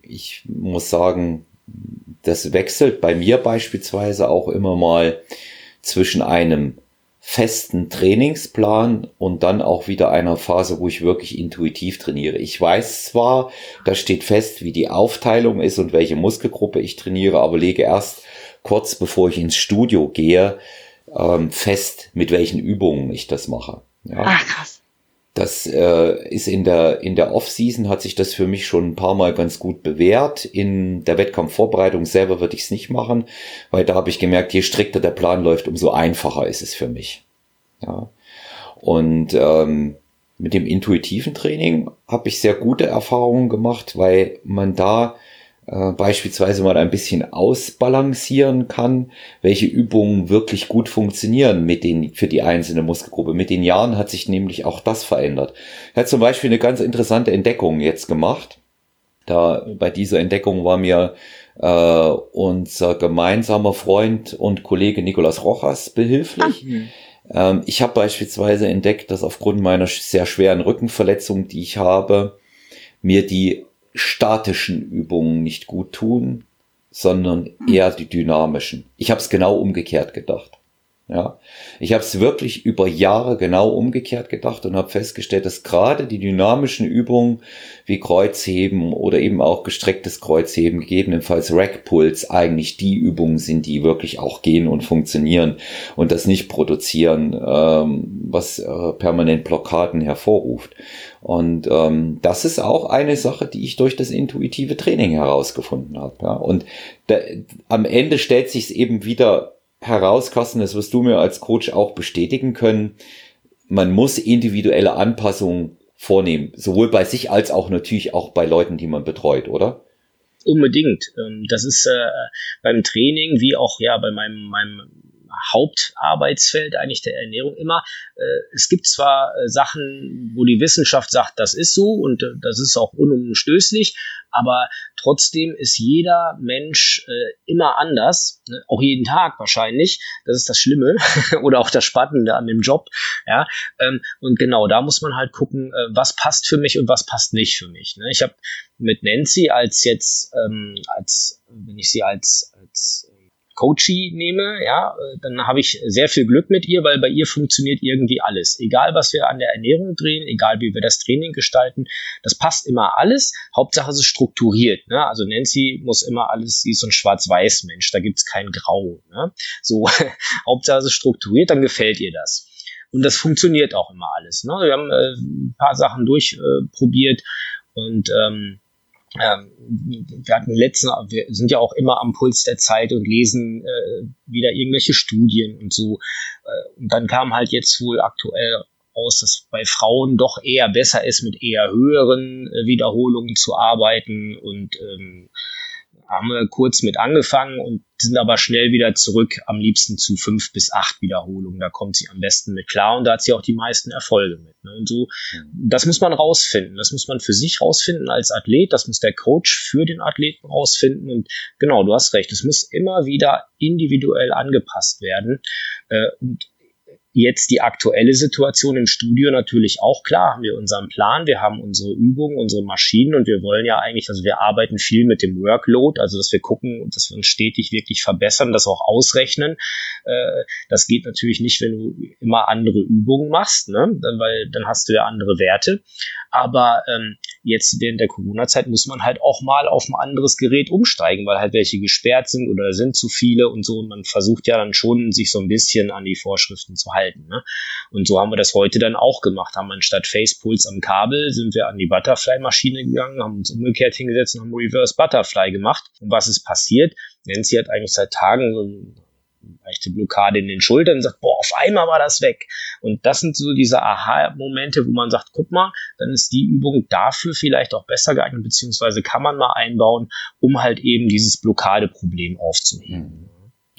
Ich muss sagen, das wechselt bei mir beispielsweise auch immer mal zwischen einem festen Trainingsplan und dann auch wieder einer Phase, wo ich wirklich intuitiv trainiere. Ich weiß zwar, da steht fest, wie die Aufteilung ist und welche Muskelgruppe ich trainiere, aber lege erst kurz bevor ich ins Studio gehe, ähm, fest, mit welchen Übungen ich das mache. Ja. Ach krass. Das äh, ist in der, in der Off-Season hat sich das für mich schon ein paar Mal ganz gut bewährt. In der Wettkampfvorbereitung selber würde ich es nicht machen, weil da habe ich gemerkt, je strikter der Plan läuft, umso einfacher ist es für mich. Ja. Und ähm, mit dem intuitiven Training habe ich sehr gute Erfahrungen gemacht, weil man da äh, beispielsweise mal ein bisschen ausbalancieren kann, welche Übungen wirklich gut funktionieren mit den, für die einzelne Muskelgruppe. Mit den Jahren hat sich nämlich auch das verändert. Er hat zum Beispiel eine ganz interessante Entdeckung jetzt gemacht. Da, bei dieser Entdeckung war mir äh, unser gemeinsamer Freund und Kollege Nicolas Rojas behilflich. Ah. Ähm, ich habe beispielsweise entdeckt, dass aufgrund meiner sehr schweren Rückenverletzung, die ich habe, mir die statischen Übungen nicht gut tun, sondern eher die dynamischen. Ich habe es genau umgekehrt gedacht. Ja, ich habe es wirklich über Jahre genau umgekehrt gedacht und habe festgestellt, dass gerade die dynamischen Übungen wie Kreuzheben oder eben auch gestrecktes Kreuzheben, gegebenenfalls Rackpulls, eigentlich die Übungen sind, die wirklich auch gehen und funktionieren und das nicht produzieren, ähm, was äh, permanent Blockaden hervorruft. Und ähm, das ist auch eine Sache, die ich durch das intuitive Training herausgefunden habe. Ja. Und da, am Ende stellt sich es eben wieder heraus, Carsten, das wirst du mir als Coach auch bestätigen können. Man muss individuelle Anpassungen vornehmen, sowohl bei sich als auch natürlich auch bei Leuten, die man betreut, oder? Unbedingt. Ähm, das ist äh, beim Training wie auch ja bei meinem, meinem Hauptarbeitsfeld eigentlich der Ernährung immer. Äh, es gibt zwar äh, Sachen, wo die Wissenschaft sagt, das ist so und äh, das ist auch unumstößlich, aber trotzdem ist jeder Mensch immer anders, ne? auch jeden Tag wahrscheinlich. Das ist das Schlimme oder auch das Spannende an dem Job. Ähm, und genau da muss man halt gucken, was passt für mich und was passt nicht für mich. Ne? Ich habe mit Nancy als jetzt ähm, als wenn ich sie als als Coachie nehme, ja, äh, dann habe ich sehr viel Glück mit ihr, weil bei ihr funktioniert irgendwie alles. Egal, was wir an der Ernährung drehen, egal wie wir das Training gestalten, das passt immer alles. Hauptsache es ist strukturiert. Ne? Also Nancy muss immer alles, sie ist so ein Schwarz-Weiß-Mensch, da gibt's kein Grau. Ne? So, Hauptsache es ist strukturiert, dann gefällt ihr das. Und das funktioniert auch immer alles. Ne? Wir haben äh, ein paar Sachen durchprobiert äh, und ähm, ähm, wir hatten letzten, wir sind ja auch immer am Puls der Zeit und lesen äh, wieder irgendwelche Studien und so. Äh, und dann kam halt jetzt wohl aktuell aus, dass bei Frauen doch eher besser ist, mit eher höheren äh, Wiederholungen zu arbeiten und ähm, haben wir kurz mit angefangen und sind aber schnell wieder zurück, am liebsten zu fünf bis acht Wiederholungen. Da kommt sie am besten mit klar und da hat sie auch die meisten Erfolge mit. Ne? Und so, das muss man rausfinden. Das muss man für sich rausfinden als Athlet. Das muss der Coach für den Athleten rausfinden. Und genau, du hast recht. Es muss immer wieder individuell angepasst werden. Äh, und jetzt die aktuelle Situation im Studio natürlich auch klar. Haben wir unseren Plan, wir haben unsere Übungen, unsere Maschinen und wir wollen ja eigentlich, also wir arbeiten viel mit dem Workload, also dass wir gucken, dass wir uns stetig wirklich verbessern, das auch ausrechnen. Äh, das geht natürlich nicht, wenn du immer andere Übungen machst, ne? weil dann hast du ja andere Werte. Aber ähm, jetzt während der Corona-Zeit muss man halt auch mal auf ein anderes Gerät umsteigen, weil halt welche gesperrt sind oder sind zu viele und so. Und man versucht ja dann schon, sich so ein bisschen an die Vorschriften zu halten. Ne? Und so haben wir das heute dann auch gemacht. Haben anstatt Facepuls am Kabel sind wir an die Butterfly-Maschine gegangen, haben uns umgekehrt hingesetzt und haben Reverse Butterfly gemacht. Und was ist passiert? Nancy hat eigentlich seit Tagen so eine leichte Blockade in den Schultern und sagt, boah, auf einmal war das weg. Und das sind so diese Aha-Momente, wo man sagt, guck mal, dann ist die Übung dafür vielleicht auch besser geeignet, beziehungsweise kann man mal einbauen, um halt eben dieses Blockadeproblem aufzuheben.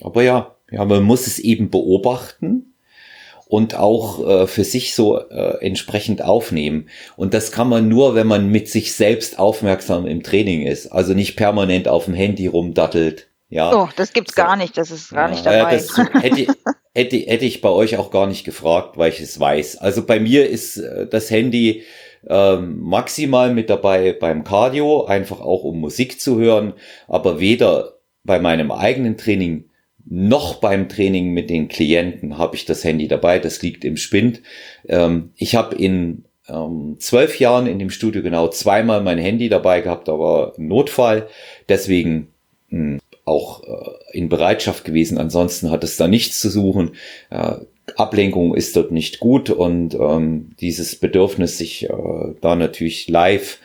Aber ja, ja, man muss es eben beobachten und auch äh, für sich so äh, entsprechend aufnehmen. Und das kann man nur, wenn man mit sich selbst aufmerksam im Training ist, also nicht permanent auf dem Handy rumdattelt. Ja. Oh, das gibt's so. gar nicht, das ist gar nicht dabei. Ja, das hätte, hätte, hätte ich bei euch auch gar nicht gefragt, weil ich es weiß. Also bei mir ist äh, das Handy ähm, maximal mit dabei beim Cardio, einfach auch um Musik zu hören, aber weder bei meinem eigenen Training noch beim Training mit den Klienten habe ich das Handy dabei. Das liegt im Spind. Ähm, ich habe in ähm, zwölf Jahren in dem Studio genau zweimal mein Handy dabei gehabt, aber Notfall. Deswegen mh, hm, auch äh, in Bereitschaft gewesen. Ansonsten hat es da nichts zu suchen. Ablenkung ist dort nicht gut und ähm, dieses Bedürfnis, sich äh, da natürlich live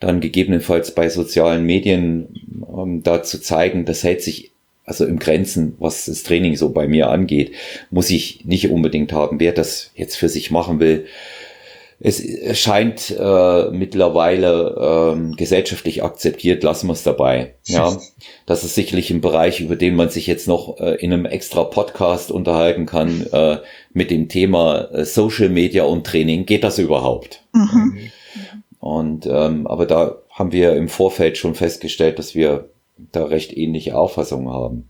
dann gegebenenfalls bei sozialen Medien ähm, da zu zeigen, das hält sich also im Grenzen, was das Training so bei mir angeht, muss ich nicht unbedingt haben. Wer das jetzt für sich machen will, es scheint äh, mittlerweile ähm, gesellschaftlich akzeptiert, lassen wir es dabei. Ja, das ist sicherlich ein Bereich, über den man sich jetzt noch äh, in einem extra Podcast unterhalten kann äh, mit dem Thema äh, Social Media und Training. Geht das überhaupt? Mhm. Und ähm, aber da haben wir im Vorfeld schon festgestellt, dass wir da recht ähnliche Auffassungen haben.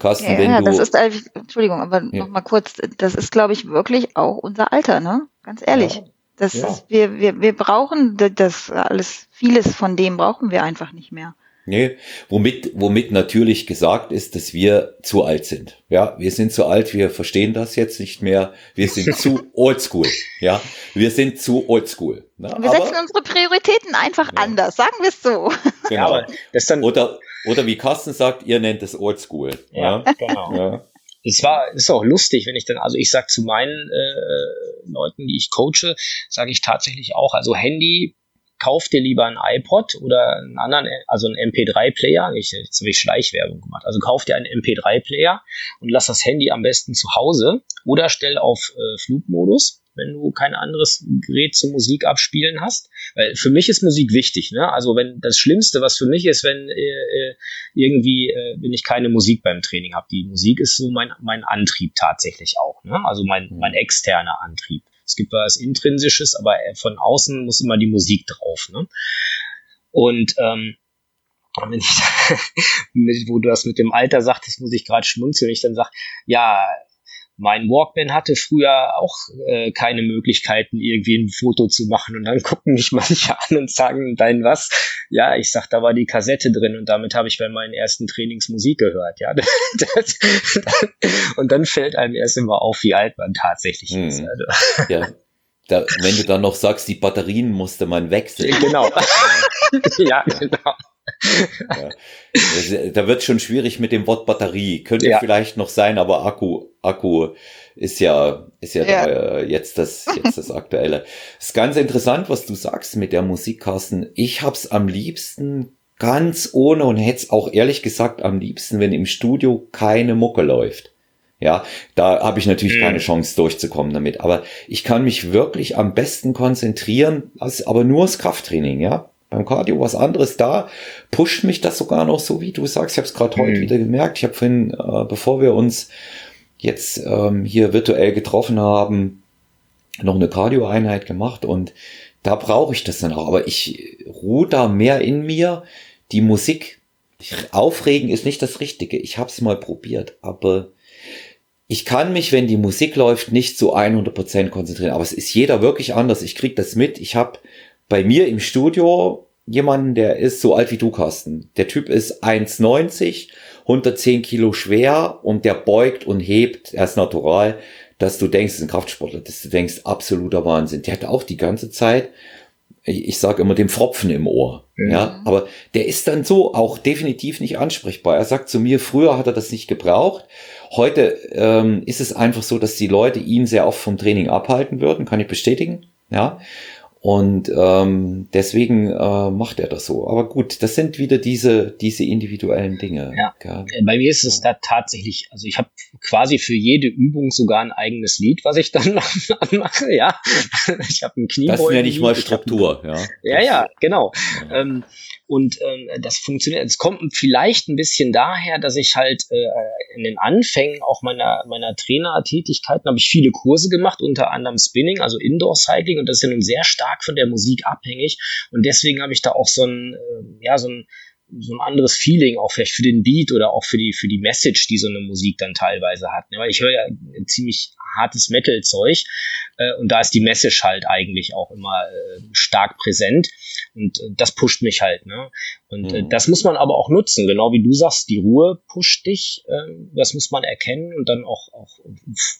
Carsten, ja, wenn ja, du, das ist, Entschuldigung, aber ja. noch mal kurz, das ist, glaube ich, wirklich auch unser Alter, ne? Ganz ehrlich. Ja. Das ja. ist, wir, wir, wir brauchen das alles, vieles von dem brauchen wir einfach nicht mehr. Nee, womit, womit natürlich gesagt ist, dass wir zu alt sind. Ja, wir sind zu alt, wir verstehen das jetzt nicht mehr. Wir sind zu oldschool. Ja, wir sind zu oldschool. Ne? Wir Aber, setzen unsere Prioritäten einfach ja. anders, sagen wir es so. Genau. Ja, oder, oder wie Carsten sagt, ihr nennt es oldschool. Ja, ja? genau. Ja es war, ist auch lustig, wenn ich dann, also ich sag zu meinen äh, Leuten, die ich coache, sage ich tatsächlich auch, also Handy, kauf dir lieber ein iPod oder einen anderen, also einen MP3-Player. Ich, jetzt habe ich Schleichwerbung gemacht. Also kauf dir einen MP3-Player und lass das Handy am besten zu Hause oder stell auf äh, Flugmodus wenn du kein anderes Gerät zum Musik abspielen hast. Weil für mich ist Musik wichtig. Ne? Also wenn das Schlimmste, was für mich ist, wenn äh, äh irgendwie, äh, wenn ich keine Musik beim Training habe. Die Musik ist so mein, mein Antrieb tatsächlich auch. Ne? Also mein, mhm. mein externer Antrieb. Es gibt was Intrinsisches, aber äh, von außen muss immer die Musik drauf. Ne? Und ähm, wenn ich, wo du das mit dem Alter sagtest, muss ich gerade schmunzeln, ich dann sage, ja, mein Walkman hatte früher auch äh, keine Möglichkeiten, irgendwie ein Foto zu machen. Und dann gucken mich manche an und sagen, dein was? Ja, ich sag, da war die Kassette drin und damit habe ich bei meinen ersten Trainings Musik gehört. Ja, das, und dann fällt einem erst immer auf, wie alt man tatsächlich hm. ist. Also. Ja. Da, wenn du dann noch sagst, die Batterien musste man wechseln. Genau. ja, genau. Ja. Da wird schon schwierig mit dem Wort Batterie. Könnte ja. vielleicht noch sein, aber Akku, Akku ist ja, ist ja, ja. Da, äh, jetzt das, jetzt das Aktuelle. Es ist ganz interessant, was du sagst mit der Musik, Carsten. Ich hab's am liebsten ganz ohne und hätte es auch ehrlich gesagt am liebsten, wenn im Studio keine Mucke läuft. Ja, da habe ich natürlich mhm. keine Chance durchzukommen damit. Aber ich kann mich wirklich am besten konzentrieren, aber nur das Krafttraining, ja beim Cardio was anderes da, pusht mich das sogar noch so, wie du sagst. Ich habe es gerade mhm. heute wieder gemerkt. Ich habe vorhin, äh, bevor wir uns jetzt ähm, hier virtuell getroffen haben, noch eine Cardio-Einheit gemacht und da brauche ich das dann auch. Aber ich ruhe da mehr in mir. Die Musik aufregen ist nicht das Richtige. Ich habe es mal probiert, aber ich kann mich, wenn die Musik läuft, nicht zu 100% konzentrieren. Aber es ist jeder wirklich anders. Ich krieg das mit. Ich habe bei mir im Studio jemanden, der ist so alt wie du, Carsten. Der Typ ist 1,90, 110 Kilo schwer und der beugt und hebt, er ist natural, dass du denkst, es ist ein Kraftsportler, dass du denkst, absoluter Wahnsinn. Der hat auch die ganze Zeit, ich, ich sage immer, den Pfropfen im Ohr. Mhm. Ja, aber der ist dann so auch definitiv nicht ansprechbar. Er sagt zu mir, früher hat er das nicht gebraucht. Heute ähm, ist es einfach so, dass die Leute ihn sehr oft vom Training abhalten würden, kann ich bestätigen. Ja, und ähm, deswegen äh, macht er das so. Aber gut, das sind wieder diese, diese individuellen Dinge. Ja. ja. Äh, bei mir ist es da tatsächlich, also ich habe quasi für jede Übung sogar ein eigenes Lied, was ich dann mache. Ja, ich habe ein Kniebeugen. Das nenne ich mal Struktur. Ja, ja, ja, genau. Ja. Ähm, und ähm, das funktioniert. Es kommt vielleicht ein bisschen daher, dass ich halt äh, in den Anfängen auch meiner, meiner Trainertätigkeiten habe ich viele Kurse gemacht, unter anderem Spinning, also Indoor Cycling, und das ist ja nun sehr stark von der Musik abhängig. Und deswegen habe ich da auch so ein, äh, ja, so ein so ein anderes Feeling auch vielleicht für den Beat oder auch für die für die Message, die so eine Musik dann teilweise hat. Ne? Weil ich höre ja ziemlich hartes Metal-Zeug äh, und da ist die Message halt eigentlich auch immer äh, stark präsent und äh, das pusht mich halt. Ne? Und äh, mhm. das muss man aber auch nutzen, genau wie du sagst, die Ruhe pusht dich, äh, das muss man erkennen und dann auch, auch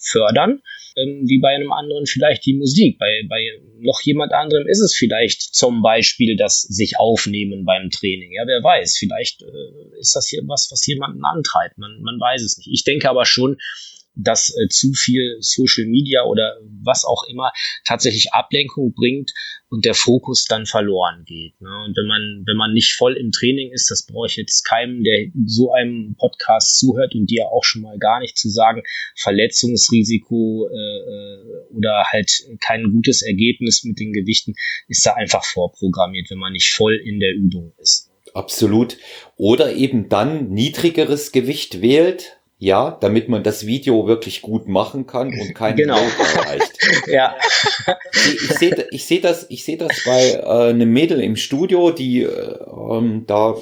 fördern, ähm, wie bei einem anderen vielleicht die Musik. Bei, bei noch jemand anderem ist es vielleicht zum Beispiel das sich aufnehmen beim Training. Ja, wer weiß, vielleicht äh, ist das hier was, was jemanden antreibt. Man, man weiß es nicht. Ich denke aber schon, dass äh, zu viel Social Media oder was auch immer tatsächlich Ablenkung bringt und der Fokus dann verloren geht. Ne? Und wenn man, wenn man nicht voll im Training ist, das brauche ich jetzt keinem, der so einem Podcast zuhört und dir auch schon mal gar nicht zu sagen, Verletzungsrisiko äh, äh, oder halt kein gutes Ergebnis mit den Gewichten ist da einfach vorprogrammiert, wenn man nicht voll in der Übung ist. Absolut. Oder eben dann niedrigeres Gewicht wählt, ja, damit man das Video wirklich gut machen kann und kein genau. erreicht. ja. Ich, ich sehe ich seh das, ich sehe das bei äh, einem Mädel im Studio, die äh, ähm, da,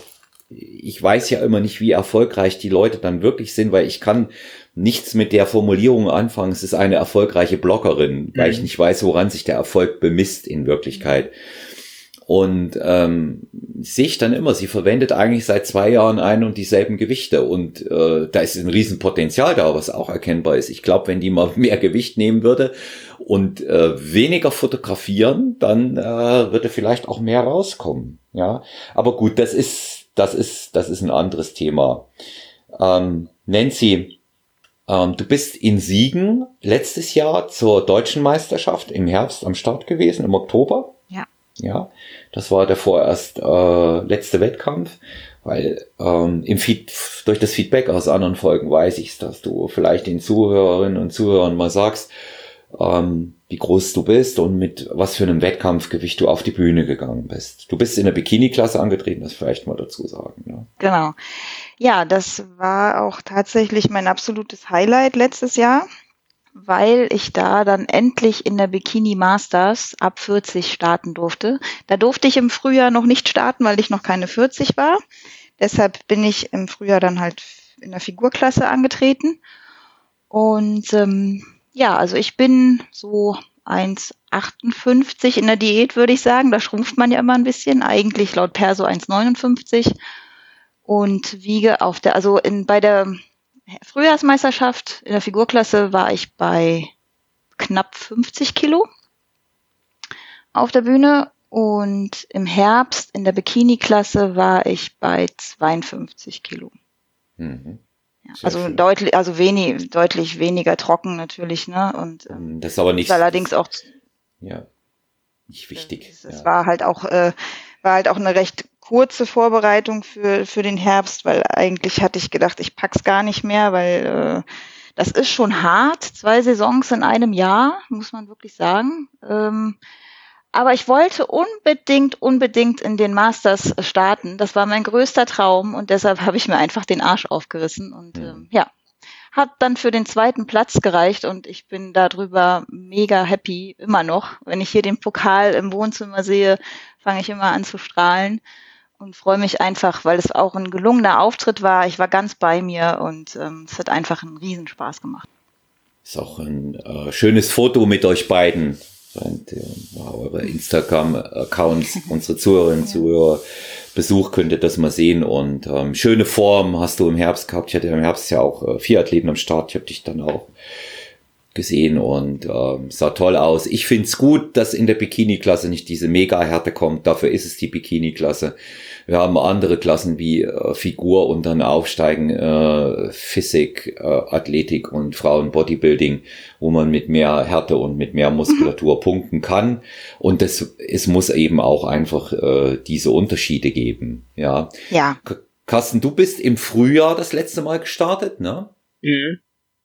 ich weiß ja immer nicht, wie erfolgreich die Leute dann wirklich sind, weil ich kann nichts mit der Formulierung anfangen. Es ist eine erfolgreiche Bloggerin, mhm. weil ich nicht weiß, woran sich der Erfolg bemisst in Wirklichkeit. Und ähm, sehe ich dann immer, sie verwendet eigentlich seit zwei Jahren ein und dieselben Gewichte. Und äh, da ist ein Riesenpotenzial da, was auch erkennbar ist. Ich glaube, wenn die mal mehr Gewicht nehmen würde und äh, weniger fotografieren, dann äh, würde vielleicht auch mehr rauskommen. Ja, aber gut, das ist das ist das ist ein anderes Thema. Ähm, Nancy, ähm, du bist in Siegen letztes Jahr zur deutschen Meisterschaft im Herbst am Start gewesen, im Oktober. Ja, das war der vorerst äh, letzte Wettkampf, weil ähm, im Feed, durch das Feedback aus anderen Folgen weiß ich, dass du vielleicht den Zuhörerinnen und Zuhörern mal sagst, ähm, wie groß du bist und mit was für einem Wettkampfgewicht du auf die Bühne gegangen bist. Du bist in der Bikini-Klasse angetreten, das vielleicht mal dazu sagen. Ja. Genau. Ja, das war auch tatsächlich mein absolutes Highlight letztes Jahr weil ich da dann endlich in der Bikini Masters ab 40 starten durfte. Da durfte ich im Frühjahr noch nicht starten, weil ich noch keine 40 war. Deshalb bin ich im Frühjahr dann halt in der Figurklasse angetreten. Und ähm, ja, also ich bin so 1,58 in der Diät, würde ich sagen. Da schrumpft man ja immer ein bisschen. Eigentlich laut Perso 1,59 und wiege auf der, also in, bei der Frühjahrsmeisterschaft in der Figurklasse war ich bei knapp 50 Kilo auf der Bühne und im Herbst in der Bikini-Klasse war ich bei 52 Kilo. Mhm. Ja, also schön. deutlich, also wenig, deutlich weniger trocken natürlich, ne? Und ähm, das ist aber nicht. Allerdings auch. Ja, nicht wichtig. Es ja. war halt auch, äh, war halt auch eine recht kurze Vorbereitung für, für den Herbst, weil eigentlich hatte ich gedacht, ich pack's gar nicht mehr, weil äh, das ist schon hart. Zwei Saisons in einem Jahr, muss man wirklich sagen. Ähm, aber ich wollte unbedingt, unbedingt in den Masters starten. Das war mein größter Traum und deshalb habe ich mir einfach den Arsch aufgerissen und ähm, ja, hat dann für den zweiten Platz gereicht und ich bin darüber mega happy, immer noch. Wenn ich hier den Pokal im Wohnzimmer sehe, fange ich immer an zu strahlen und freue mich einfach, weil es auch ein gelungener Auftritt war. Ich war ganz bei mir und ähm, es hat einfach einen Riesenspaß gemacht. Ist auch ein äh, schönes Foto mit euch beiden. Und, äh, eure Instagram-Accounts, unsere Zuhörerinnen. Zuhörer Besuch könnte das mal sehen. Und ähm, schöne Form hast du im Herbst gehabt. Ich hatte im Herbst ja auch äh, vier Athleten am Start. Ich habe dich dann auch gesehen und ähm, sah toll aus. Ich find's gut, dass in der Bikini-Klasse nicht diese Mega-Härte kommt. Dafür ist es die Bikini-Klasse. Wir haben andere Klassen wie äh, Figur und dann aufsteigen äh, Physik, äh, Athletik und Frauen Bodybuilding, wo man mit mehr Härte und mit mehr Muskulatur mhm. punkten kann. Und das, es muss eben auch einfach äh, diese Unterschiede geben. Ja. Ja. Carsten, du bist im Frühjahr das letzte Mal gestartet, ne? Mhm.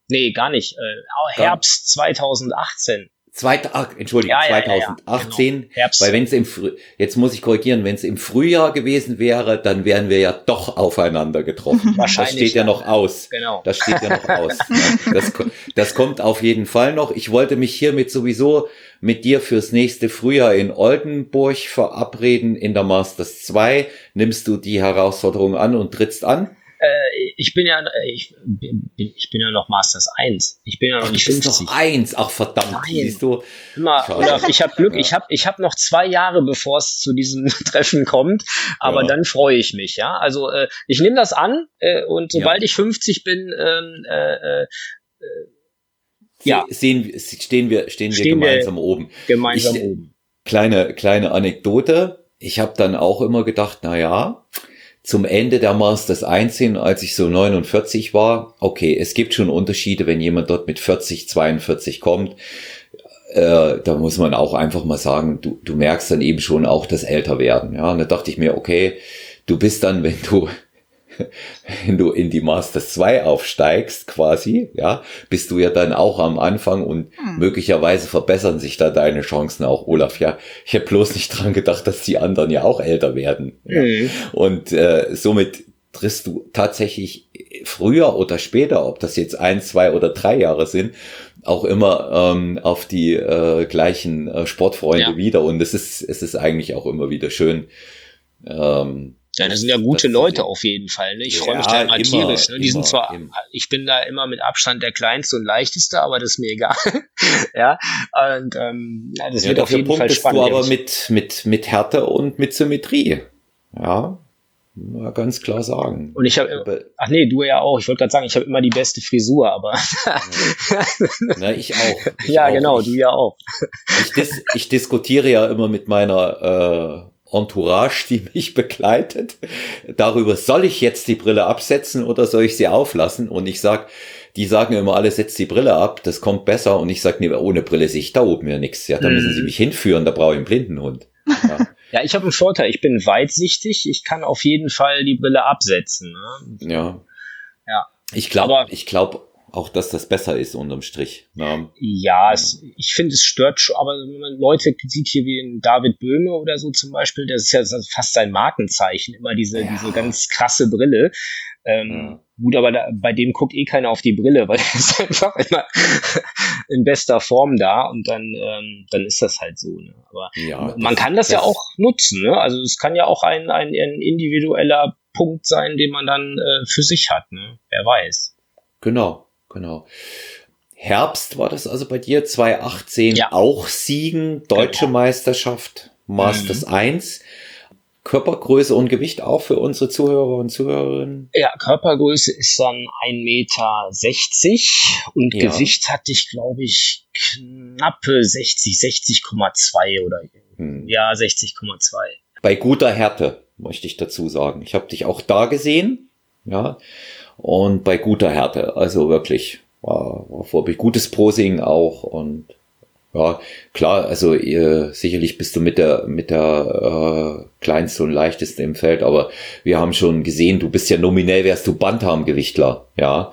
Nee, gar nicht. Äh, Herbst 2018. Zweit, ach, Entschuldigung, ja, 2018, ja, ja, genau. weil wenn es im Früh, jetzt muss ich korrigieren, wenn es im Frühjahr gewesen wäre, dann wären wir ja doch aufeinander getroffen. Wahrscheinlich. Das steht ja noch aus. Genau. Das steht ja noch aus. Das, das kommt auf jeden Fall noch. Ich wollte mich hiermit sowieso mit dir fürs nächste Frühjahr in Oldenburg verabreden in der Masters 2. Nimmst du die Herausforderung an und trittst an? Äh, ich bin ja, ich bin, ich bin ja noch Masters 1. Ich bin ja noch nicht 50. Noch 1, ach verdammt, Nein. siehst du. Immer, Olaf, ich habe Glück, ja. ich habe ich hab noch zwei Jahre, bevor es zu diesem Treffen kommt, aber ja. dann freue ich mich, ja. Also äh, ich nehme das an äh, und sobald ja. ich 50 bin, ähm, äh, äh, ja. Sehen, stehen wir, stehen, stehen wir gemeinsam wir oben. Gemeinsam ich, oben. Kleine, kleine Anekdote. Ich habe dann auch immer gedacht, na ja, zum Ende der Masters 1 hin, als ich so 49 war, okay, es gibt schon Unterschiede, wenn jemand dort mit 40, 42 kommt. Äh, da muss man auch einfach mal sagen, du, du merkst dann eben schon auch das Älterwerden. Ja, und da dachte ich mir, okay, du bist dann, wenn du wenn du in die Masters 2 aufsteigst, quasi, ja, bist du ja dann auch am Anfang und hm. möglicherweise verbessern sich da deine Chancen auch, Olaf. Ja, ich habe bloß nicht dran gedacht, dass die anderen ja auch älter werden. Ja. Mhm. Und äh, somit triffst du tatsächlich früher oder später, ob das jetzt ein, zwei oder drei Jahre sind, auch immer ähm, auf die äh, gleichen äh, Sportfreunde ja. wieder. Und es ist, es ist eigentlich auch immer wieder schön. Ähm, ja, das sind ja gute Leute auf jeden Fall. Ne? Ich ja, freue mich da immer, tierisch. Ne? Die immer, sind zwar, immer. ich bin da immer mit Abstand der kleinste und leichteste, aber das ist mir egal. ja, und ähm, ja, das ja, wird auf jeden Punkt Fall spannend. Du aber mit mit mit Härte und mit Symmetrie. Ja, mal ganz klar sagen. Und ich habe, ach nee, du ja auch. Ich wollte gerade sagen, ich habe immer die beste Frisur, aber. Na, ich auch. Ich ja, auch. genau, ich, du ja auch. Ich, dis ich diskutiere ja immer mit meiner äh, Entourage, die mich begleitet, darüber, soll ich jetzt die Brille absetzen oder soll ich sie auflassen? Und ich sag, die sagen immer alle, setzt die Brille ab, das kommt besser. Und ich sag, nee, ohne Brille sehe ich da oben ja nichts. Ja, da müssen sie hm. mich hinführen, da brauche ich einen Blindenhund. Ja. ja, ich habe einen Vorteil, ich bin weitsichtig, ich kann auf jeden Fall die Brille absetzen. Ne? Ja. Ja. Ich glaube, ich glaube auch, dass das besser ist unterm Strich. Ne? Ja, es, ich finde, es stört schon, aber wenn man Leute sieht hier wie in David Böhme oder so zum Beispiel, das ist ja fast sein Markenzeichen, immer diese, ja. diese ganz krasse Brille. Ähm, ja. Gut, aber da, bei dem guckt eh keiner auf die Brille, weil er ist einfach immer in bester Form da und dann, ähm, dann ist das halt so. Ne? Aber ja, man das, kann das, das, ja auch nutzen. Ne? Also es kann ja auch ein, ein, ein individueller Punkt sein, den man dann äh, für sich hat. Ne? Wer weiß. Genau. Genau. Herbst war das also bei dir 2018 ja. auch Siegen, deutsche genau. Meisterschaft, Masters mhm. 1. Körpergröße und Gewicht auch für unsere Zuhörer und Zuhörerinnen? Ja, Körpergröße ist dann 1,60 Meter und ja. Gewicht hatte ich, glaube ich, knappe 60, 60,2 oder hm. ja, 60,2. Bei guter Härte, möchte ich dazu sagen. Ich habe dich auch da gesehen, ja und bei guter Härte. Also wirklich war, war vorbildlich. Gutes Posing auch und ja, klar, also äh, sicherlich bist du mit der mit der äh, kleinste und leichteste im Feld, aber wir haben schon gesehen, du bist ja nominell wärst du Bantam-Gewichtler, ja.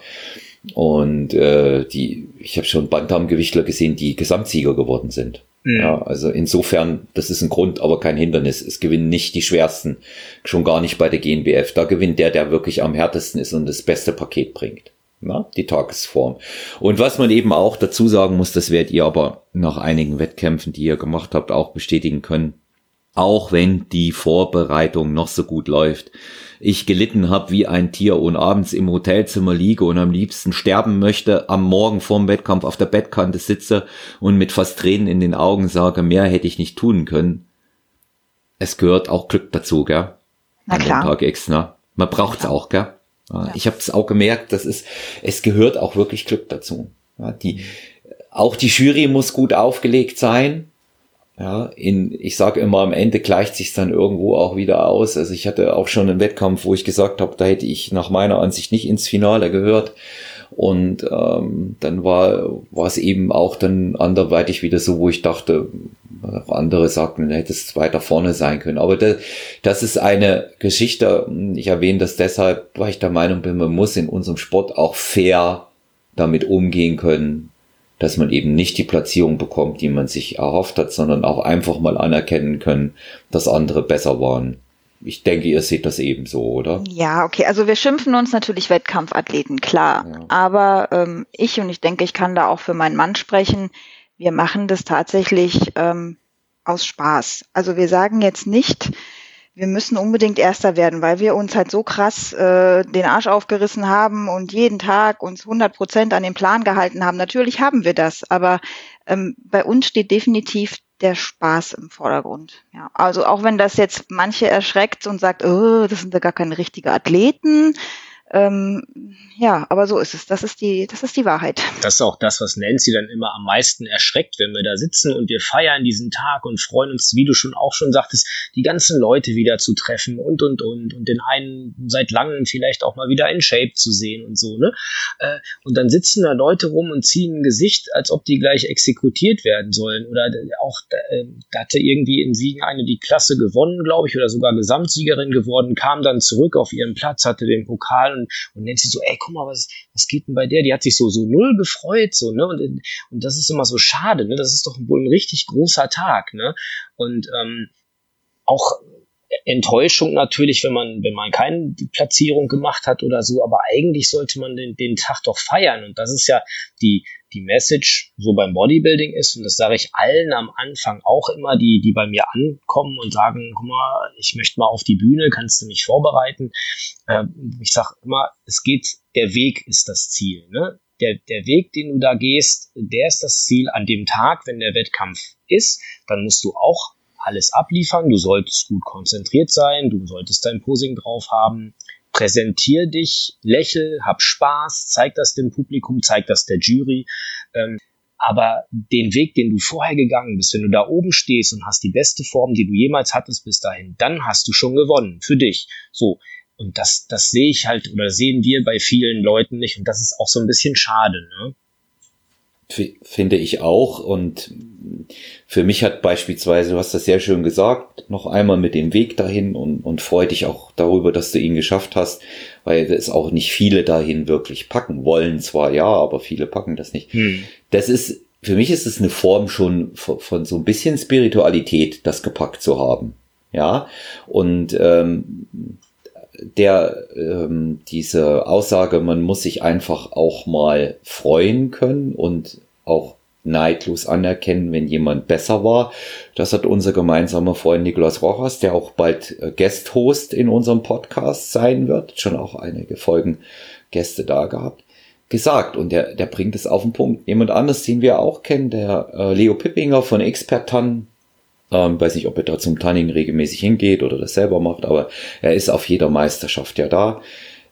Und äh, die, ich habe schon Bantam-Gewichtler gesehen, die Gesamtsieger geworden sind. Mhm. Ja, also insofern, das ist ein Grund, aber kein Hindernis. Es gewinnen nicht die schwersten, schon gar nicht bei der GNBF. Da gewinnt der, der wirklich am härtesten ist und das beste Paket bringt. Na, die Tagesform. Und was man eben auch dazu sagen muss, das werdet ihr aber nach einigen Wettkämpfen, die ihr gemacht habt, auch bestätigen können. Auch wenn die Vorbereitung noch so gut läuft, ich gelitten habe wie ein Tier und abends im Hotelzimmer liege und am liebsten sterben möchte, am Morgen vorm Wettkampf auf der Bettkante sitze und mit fast Tränen in den Augen sage, mehr hätte ich nicht tun können. Es gehört auch Glück dazu, gell? Na klar. Tag X, ne? Man braucht's auch, gell? Ja. Ich habe es auch gemerkt, das ist, es gehört auch wirklich Glück dazu. Ja, die, auch die Jury muss gut aufgelegt sein. Ja, in, ich sage immer, am Ende gleicht sich dann irgendwo auch wieder aus. Also ich hatte auch schon einen Wettkampf, wo ich gesagt habe, da hätte ich nach meiner Ansicht nicht ins Finale gehört. Und ähm, dann war, war es eben auch dann anderweitig wieder so, wo ich dachte, andere sagten, du hättest weiter vorne sein können. Aber das, das ist eine Geschichte, ich erwähne das deshalb, weil ich der Meinung bin, man muss in unserem Sport auch fair damit umgehen können, dass man eben nicht die Platzierung bekommt, die man sich erhofft hat, sondern auch einfach mal anerkennen können, dass andere besser waren. Ich denke, ihr seht das ebenso, oder? Ja, okay. Also wir schimpfen uns natürlich Wettkampfathleten, klar. Ja. Aber ähm, ich und ich denke, ich kann da auch für meinen Mann sprechen. Wir machen das tatsächlich ähm, aus Spaß. Also wir sagen jetzt nicht, wir müssen unbedingt Erster werden, weil wir uns halt so krass äh, den Arsch aufgerissen haben und jeden Tag uns 100 Prozent an den Plan gehalten haben. Natürlich haben wir das, aber ähm, bei uns steht definitiv der Spaß im Vordergrund. Ja, also auch wenn das jetzt manche erschreckt und sagt, oh, das sind ja gar keine richtigen Athleten, Ähm, ja, aber so ist es. Das ist die, das ist die Wahrheit. Das ist auch das, was Nancy dann immer am meisten erschreckt, wenn wir da sitzen und wir feiern diesen Tag und freuen uns, wie du schon auch schon sagtest, die ganzen Leute wieder zu treffen und und und und den einen seit langem vielleicht auch mal wieder in Shape zu sehen und so, ne? Äh, und dann sitzen da Leute rum und ziehen ein Gesicht, als ob die gleich exekutiert werden sollen. Oder auch äh, da hatte irgendwie in Siegen eine die Klasse gewonnen, glaube ich, oder sogar Gesamtsiegerin geworden, kam dann zurück auf ihren Platz, hatte den Pokal und, und nennt sie so, ey, guck mal, was, was geht denn bei der? Die hat sich so, so null gefreut, so, ne? Und, und das ist immer so schade, ne? Das ist doch wohl ein richtig großer Tag, ne? Und ähm, auch Enttäuschung natürlich, wenn man, wenn man keine Platzierung gemacht hat oder so, aber eigentlich sollte man den, den Tag doch feiern. Und das ist ja die, die Message so beim Bodybuilding ist, und das sage ich allen am Anfang auch immer, die, die bei mir ankommen und sagen, guck mal, ich möchte mal auf die Bühne, kannst du mich vorbereiten? Äh, ich sage immer, es geht, der Weg ist das Ziel. Ne? Der, der Weg, den du da gehst, der ist das Ziel an dem Tag, wenn der Wettkampf ist, dann musst du auch alles abliefern, du solltest gut konzentriert sein, du solltest dein Posing drauf haben, präsentier dich, lächel, hab Spaß, zeig das dem Publikum, zeig das der Jury. Ähm, aber den Weg, den du vorher gegangen bist, wenn du da oben stehst und hast die beste Form, die du jemals hattest bis dahin, dann hast du schon gewonnen für dich. So. Und das, das sehe ich halt oder sehen wir bei vielen Leuten nicht. Und das ist auch so ein bisschen schade, ne? Finde ich auch. Und für mich hat beispielsweise, du hast das sehr schön gesagt, noch einmal mit dem Weg dahin und, und freu dich auch darüber, dass du ihn geschafft hast, weil es auch nicht viele dahin wirklich packen wollen. Zwar ja, aber viele packen das nicht. Hm. Das ist, für mich ist es eine Form schon von, von so ein bisschen Spiritualität, das gepackt zu haben. Ja, und ähm, der ähm, diese Aussage, man muss sich einfach auch mal freuen können und auch neidlos anerkennen, wenn jemand besser war. Das hat unser gemeinsamer Freund Nikolaus Rochers, der auch bald äh, Guest-Host in unserem Podcast sein wird, schon auch einige Folgen Gäste da gehabt, gesagt. Und der, der bringt es auf den Punkt. Jemand anderes, den wir auch kennen, der äh, Leo Pippinger von Expertan, ähm, weiß nicht, ob er da zum Tanning regelmäßig hingeht oder das selber macht, aber er ist auf jeder Meisterschaft ja da.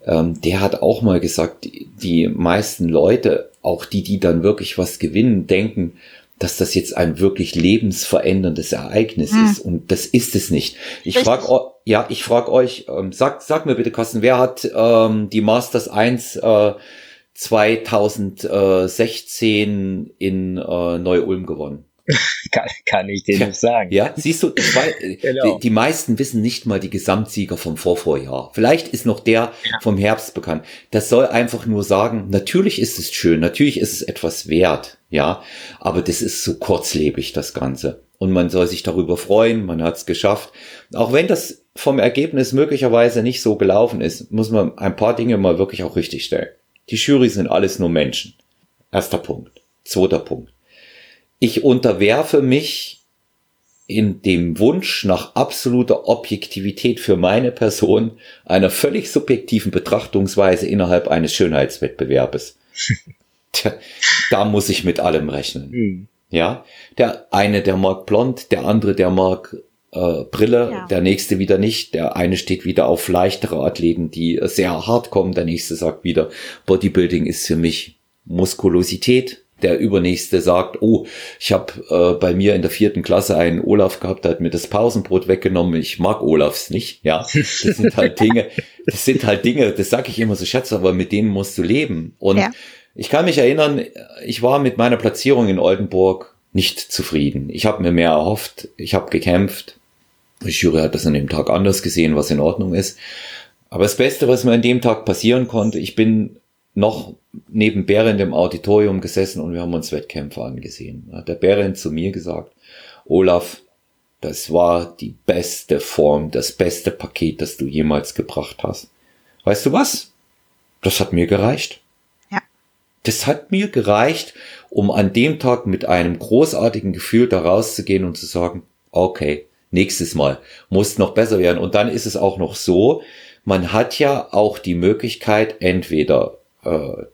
Ähm, der hat auch mal gesagt, die, die meisten Leute, auch die, die dann wirklich was gewinnen, denken, dass das jetzt ein wirklich lebensveränderndes Ereignis hm. ist. Und das ist es nicht. Ich frage ja, ich frage euch, ähm, sag, sag mir bitte, Carsten, wer hat ähm, die Masters 1 äh, 2016 in äh, Neu-Ulm gewonnen? kann, kann ich dir nicht sagen. Ja, siehst du, zwei, genau. die, die, meisten wissen nicht mal die Gesamtsieger vom Vorvorjahr. Vielleicht ist noch der ja. vom Herbst bekannt. Das soll einfach nur sagen, natürlich ist es schön, natürlich ist es etwas wert, ja, aber das ist so kurzlebig, das Ganze. Und man soll sich darüber freuen, man hat es geschafft. Auch wenn das vom Ergebnis möglicherweise nicht so gelaufen ist, muss man ein paar Dinge mal wirklich auch richtig stellen. Die Jury sind alles nur Menschen. Erster Punkt. Zweiter Punkt ich unterwerfe mich in dem Wunsch nach absoluter Objektivität für meine Person einer völlig subjektiven Betrachtungsweise innerhalb eines Schönheitswettbewerbes. Tja, da muss ich mit allem rechnen. Mhm. Ja, der eine, der mag blond, der andere, der mag äh, Brille, ja. der nächste wieder nicht. Der eine steht wieder auf leichtere Athleten, die sehr hart kommen. Der nächste sagt wieder, Bodybuilding ist für mich Muskulosität der Übernächste sagt, oh, ich habe äh, bei mir in der vierten Klasse einen Olaf gehabt, der hat mir das Pausenbrot weggenommen. Ich mag Olafs nicht. Ja, das sind halt Dinge, das sind halt Dinge, das sage ich immer so, Schatz, aber mit denen musst du leben. Und ja. ich kann mich erinnern, ich war mit meiner Platzierung in Oldenburg nicht zufrieden. Ich habe mir mehr erhofft, ich habe gekämpft. Die Jury hat das an dem Tag anders gesehen, was in Ordnung ist. Aber das Beste, was mir an dem Tag passieren konnte, ich bin noch neben Behrendt im Auditorium gesessen und wir haben uns Wettkämpfe angesehen. Da hat der Behrendt zu mir gesagt, Olaf, das war die beste Form, das beste Paket, das du jemals gebracht hast. Weißt du was? Das hat mir gereicht. Ja. Das hat mir gereicht, um an dem Tag mit einem großartigen Gefühl da rauszugehen und zu sagen, okay, nächstes Mal muss noch besser werden. Und dann ist es auch noch so, man hat ja auch die Möglichkeit, entweder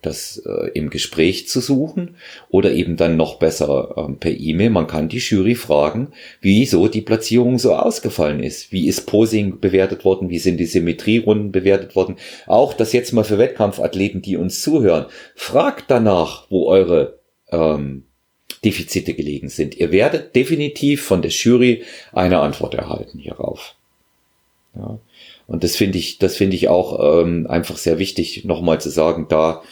das äh, im Gespräch zu suchen oder eben dann noch besser ähm, per E-Mail. Man kann die Jury fragen, wieso die Platzierung so ausgefallen ist. Wie ist Posing bewertet worden? Wie sind die Symmetrierunden bewertet worden? Auch das jetzt mal für Wettkampfathleten, die uns zuhören. Fragt danach, wo eure ähm, Defizite gelegen sind. Ihr werdet definitiv von der Jury eine Antwort erhalten hierauf. Ja. Und das finde ich, das finde ich auch ähm, einfach sehr wichtig, nochmal zu sagen, da,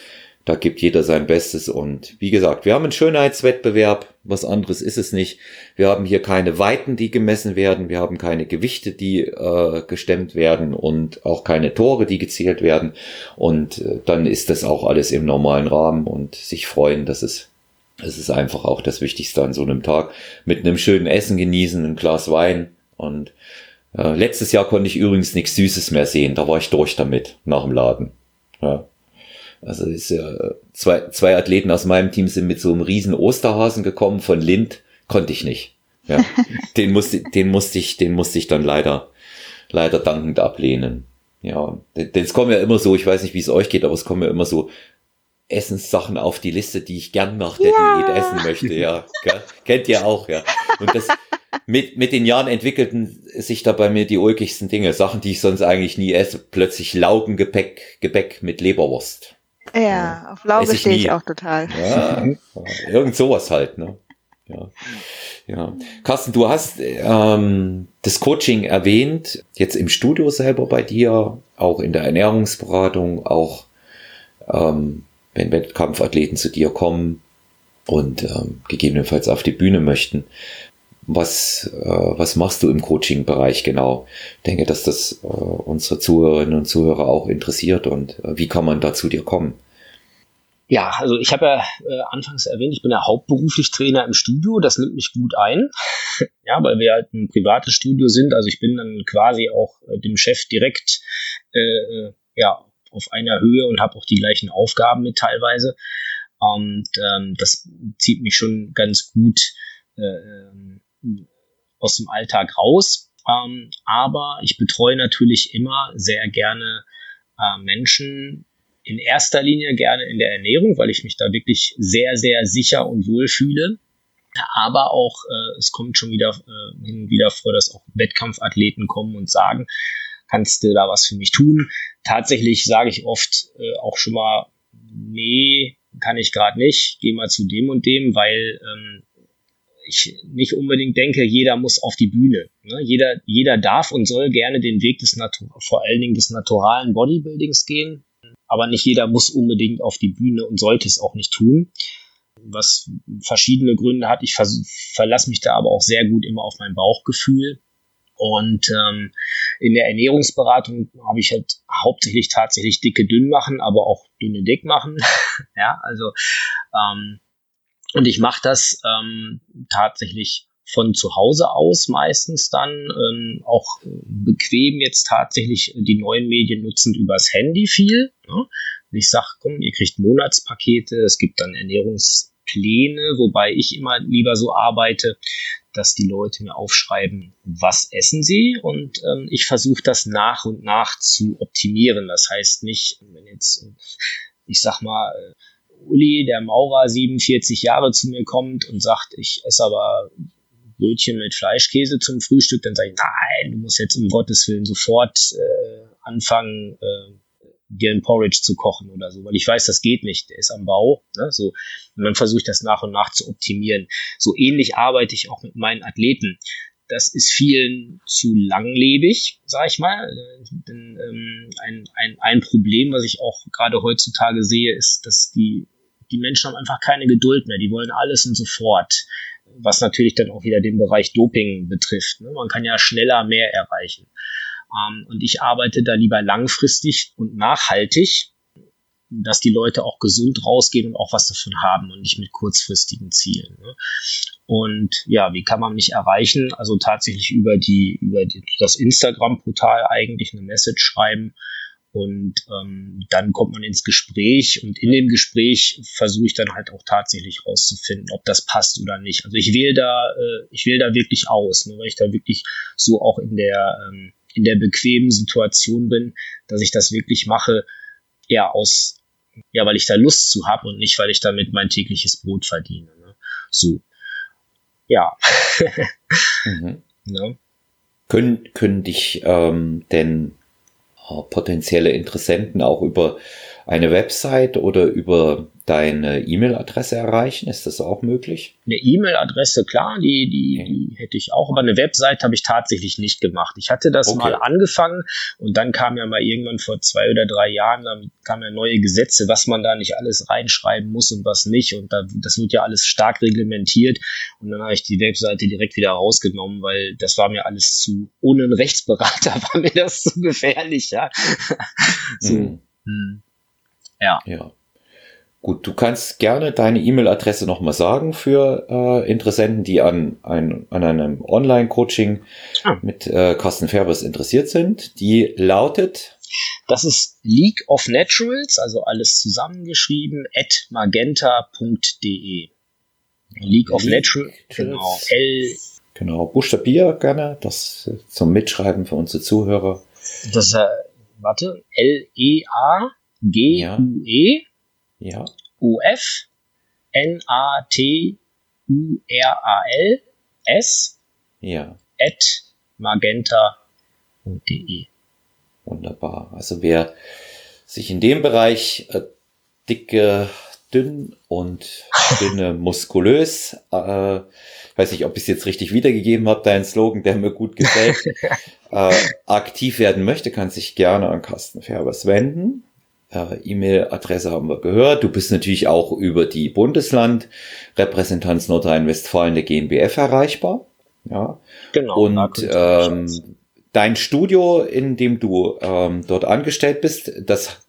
da gibt jeder sein Bestes. Und wie gesagt, wir haben einen Schönheitswettbewerb, was anderes ist es nicht. Wir haben hier keine Weiten, die gemessen werden, wir haben keine Gewichte, die äh, gestemmt werden und auch keine Tore, die gezählt werden. Und äh, dann ist das auch alles im normalen Rahmen und sich freuen, dass es es ist einfach auch das Wichtigste an so einem Tag. Mit einem schönen Essen genießen, ein Glas Wein und äh, letztes Jahr konnte ich übrigens nichts Süßes mehr sehen. Da war ich durch damit nach dem Laden. Ja. Also ist ja, zwei, zwei Athleten aus meinem Team sind mit so einem riesen Osterhasen gekommen von Lind. Konnte ich nicht. Ja. den musste, den musste ich, den musste ich dann leider, leider dankend ablehnen. Ja, denn es kommen ja immer so, ich weiß nicht, wie es euch geht, aber es kommen ja immer so Essenssachen auf die Liste, die ich gern nach der ja. Diät essen möchte. Ja, kennt ihr auch, ja. Und das, mit, mit den Jahren entwickelten sich da bei mir die ulkigsten Dinge. Sachen, die ich sonst eigentlich nie esse. Plötzlich Laugengebäck, Gebäck mit Leberwurst. Ja, ja. auf Lauge stehe ich auch total. Ja, irgend sowas halt, ne? Ja. ja. Carsten, du hast ähm, das Coaching erwähnt, jetzt im Studio selber bei dir, auch in der Ernährungsberatung, auch ähm, wenn Wettkampfathleten zu dir kommen und ähm, gegebenenfalls auf die Bühne möchten was, äh, was machst du im Coaching-Bereich genau? Ich denke, dass das äh, unsere Zuhörerinnen und Zuhörer auch interessiert und äh, wie kann man da zu dir kommen? Ja, also ich habe ja äh, anfangs erwähnt, ich bin ja hauptberuflich Trainer im Studio, das nimmt mich gut ein, ja, weil wir halt ein privates Studio sind, also ich bin dann quasi auch äh, dem Chef direkt äh, äh ja, auf einer Höhe und habe auch die gleichen Aufgaben mit teilweise und ähm, das zieht mich schon ganz gut äh, aus dem Alltag raus. Ähm, aber ich betreue natürlich immer sehr gerne äh, Menschen, in erster Linie gerne in der Ernährung, weil ich mich da wirklich sehr, sehr sicher und wohl fühle. Aber auch, äh, es kommt schon wieder äh, hin und wieder vor, dass auch Wettkampfathleten kommen und sagen, kannst du da was für mich tun? Tatsächlich sage ich oft äh, auch schon mal, nee, kann ich gerade nicht, geh mal zu dem und dem, weil ähm, ich nicht unbedingt denke, jeder muss auf die Bühne. Ne? Jeder, jeder darf und soll gerne den Weg des Natur vor allen Dingen des naturalen Bodybuildings gehen, aber nicht jeder muss unbedingt auf die Bühne und sollte es auch nicht tun. Was verschiedene Gründe hat. Ich verlasse mich da aber auch sehr gut immer auf mein Bauchgefühl. Und ähm, in der Ernährungsberatung habe ich halt hauptsächlich tatsächlich dicke dünn machen, aber auch dünne dick machen. ja, also ähm, und ich mache das ähm, tatsächlich von zu Hause aus meistens dann ähm, auch bequem jetzt tatsächlich die neuen Medien nutzend übers Handy viel. Ne? Ich sage, komm, ihr kriegt Monatspakete, es gibt dann Ernährungspläne, wobei ich immer lieber so arbeite, dass die Leute mir aufschreiben, was essen sie und ähm, ich versuche das nach und nach zu optimieren. Das heißt nicht, wenn jetzt, ich sag mal, Uli, der Maurer, 47 Jahre zu mir kommt und sagt, ich esse aber Brötchen mit Fleischkäse zum Frühstück, dann sage ich, nein, du musst jetzt um Gottes Willen sofort äh, anfangen, äh, dir ein Porridge zu kochen oder so, weil ich weiß, das geht nicht, der ist am Bau. Ne? So, und dann versuche ich das nach und nach zu optimieren. So ähnlich arbeite ich auch mit meinen Athleten. Das ist vielen zu langlebig, sag ich mal. Denn, ähm, ein, ein, ein Problem, was ich auch gerade heutzutage sehe, ist, dass die, die Menschen haben einfach keine Geduld mehr. Die wollen alles und sofort. Was natürlich dann auch wieder den Bereich Doping betrifft. Ne? Man kann ja schneller mehr erreichen. Ähm, und ich arbeite da lieber langfristig und nachhaltig, dass die Leute auch gesund rausgehen und auch was davon haben und nicht mit kurzfristigen Zielen. Ne? Und ja, wie kann man mich erreichen? Also tatsächlich über die, über die, das Instagram-Portal eigentlich eine Message schreiben. Und ähm, dann kommt man ins Gespräch und in dem Gespräch versuche ich dann halt auch tatsächlich rauszufinden, ob das passt oder nicht. Also ich wähle da, äh, ich wähle da wirklich aus, ne, weil ich da wirklich so auch in der, ähm, in der bequemen Situation bin, dass ich das wirklich mache, ja, aus ja, weil ich da Lust zu habe und nicht, weil ich damit mein tägliches Brot verdiene. Ne? So. Ja. mhm. ne? Können, können dich ähm, denn äh, potenzielle Interessenten auch über eine Website oder über deine E-Mail-Adresse erreichen? Ist das auch möglich? Eine E-Mail-Adresse, klar, die, die, okay. die hätte ich auch, aber eine Website habe ich tatsächlich nicht gemacht. Ich hatte das okay. mal angefangen und dann kam ja mal irgendwann vor zwei oder drei Jahren, dann kamen ja neue Gesetze, was man da nicht alles reinschreiben muss und was nicht. Und da, das wird ja alles stark reglementiert. Und dann habe ich die Webseite direkt wieder rausgenommen, weil das war mir alles zu, ohne einen Rechtsberater war mir das zu gefährlich, ja. so. Mhm. Hm. Ja. Ja. Gut, du kannst gerne deine E-Mail-Adresse nochmal sagen für äh, Interessenten, die an, ein, an einem Online-Coaching ah. mit äh, Carsten Färbers interessiert sind. Die lautet. Das ist League of Naturals, also alles zusammengeschrieben, at magenta.de. League of Naturals, genau. L. Genau, buchstabier gerne, das zum Mitschreiben für unsere Zuhörer. Das, äh, warte, L-E-A G-U-E, ja. U-F, N-A-T-U-R-A-L, S, ja. at magenta.de. Wunderbar. Also wer sich in dem Bereich äh, dicke, dünn und dünne, muskulös, äh, weiß nicht, ob ich es jetzt richtig wiedergegeben habe, dein Slogan, der mir gut gefällt, äh, aktiv werden möchte, kann sich gerne an Carsten Färbers wenden. Äh, E-Mail-Adresse haben wir gehört. Du bist natürlich auch über die Bundesland-Repräsentanz Nordrhein-Westfalen der GmbF erreichbar. Ja. Genau. Und ähm, dein Studio, in dem du ähm, dort angestellt bist, das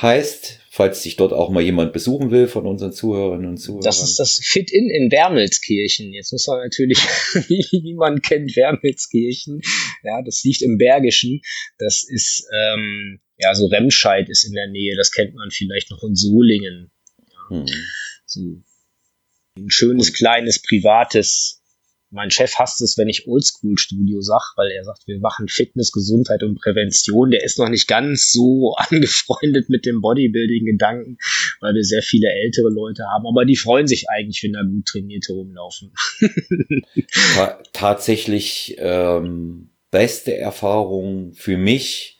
heißt, falls dich dort auch mal jemand besuchen will von unseren Zuhörerinnen und Zuhörern. Das ist das Fit-In in Wermelskirchen. Jetzt muss man natürlich, niemand kennt Wermelskirchen. Ja, das liegt im Bergischen. Das ist ähm, ja, so Remscheid ist in der Nähe, das kennt man vielleicht noch in Solingen. Ja. Hm. So ein schönes, kleines, privates. Mein Chef hasst es, wenn ich Oldschool-Studio sag, weil er sagt, wir machen Fitness, Gesundheit und Prävention. Der ist noch nicht ganz so angefreundet mit dem Bodybuilding-Gedanken, weil wir sehr viele ältere Leute haben. Aber die freuen sich eigentlich, wenn da gut trainierte rumlaufen. Ta tatsächlich ähm, beste Erfahrung für mich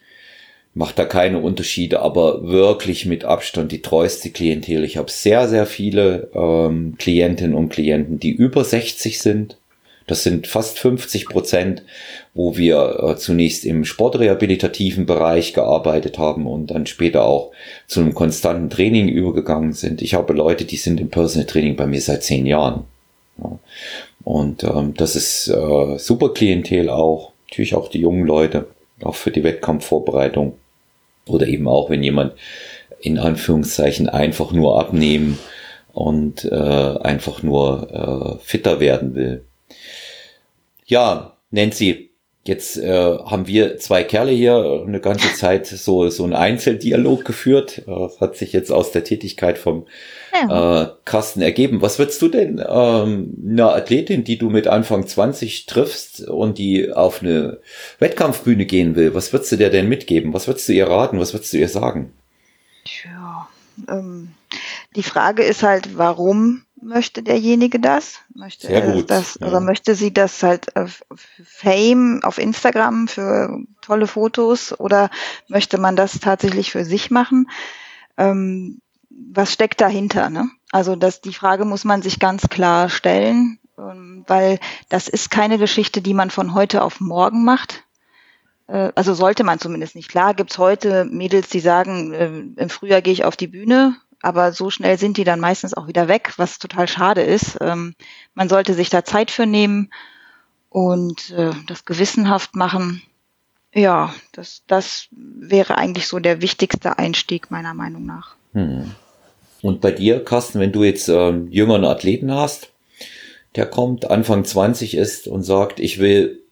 macht da keine Unterschiede, aber wirklich mit Abstand die treueste Klientel. Ich habe sehr, sehr viele ähm, Klientinnen und Klienten, die über 60 sind. Das sind fast 50 Prozent, wo wir äh, zunächst im sportrehabilitativen Bereich gearbeitet haben und dann später auch zu einem konstanten Training übergegangen sind. Ich habe Leute, die sind im Personal Training bei mir seit zehn Jahren. Ja. Und ähm, das ist äh, super Klientel auch. Natürlich auch die jungen Leute, auch für die Wettkampfvorbereitung. Oder eben auch, wenn jemand in Anführungszeichen einfach nur abnehmen und äh, einfach nur äh, fitter werden will. Ja, Nancy, jetzt äh, haben wir zwei Kerle hier eine ganze Zeit so, so einen Einzeldialog geführt. Das hat sich jetzt aus der Tätigkeit vom ja. äh, Carsten ergeben. Was würdest du denn ähm, einer Athletin, die du mit Anfang 20 triffst und die auf eine Wettkampfbühne gehen will, was würdest du dir denn mitgeben? Was würdest du ihr raten? Was würdest du ihr sagen? Tja, ähm, die Frage ist halt, warum möchte derjenige das? Möchte Sehr er gut, das, ja. oder möchte sie das halt auf Fame auf Instagram für tolle Fotos oder möchte man das tatsächlich für sich machen? Ähm, was steckt dahinter? Ne? Also das, die Frage muss man sich ganz klar stellen, ähm, weil das ist keine Geschichte, die man von heute auf morgen macht. Äh, also sollte man zumindest nicht. Klar gibt's heute Mädels, die sagen, äh, im Frühjahr gehe ich auf die Bühne, aber so schnell sind die dann meistens auch wieder weg, was total schade ist. Ähm, man sollte sich da Zeit für nehmen und äh, das gewissenhaft machen. Ja, das, das wäre eigentlich so der wichtigste Einstieg meiner Meinung nach. Hm. Und bei dir, Carsten, wenn du jetzt ähm, jüngeren Athleten hast, der kommt, Anfang 20 ist und sagt, ich will,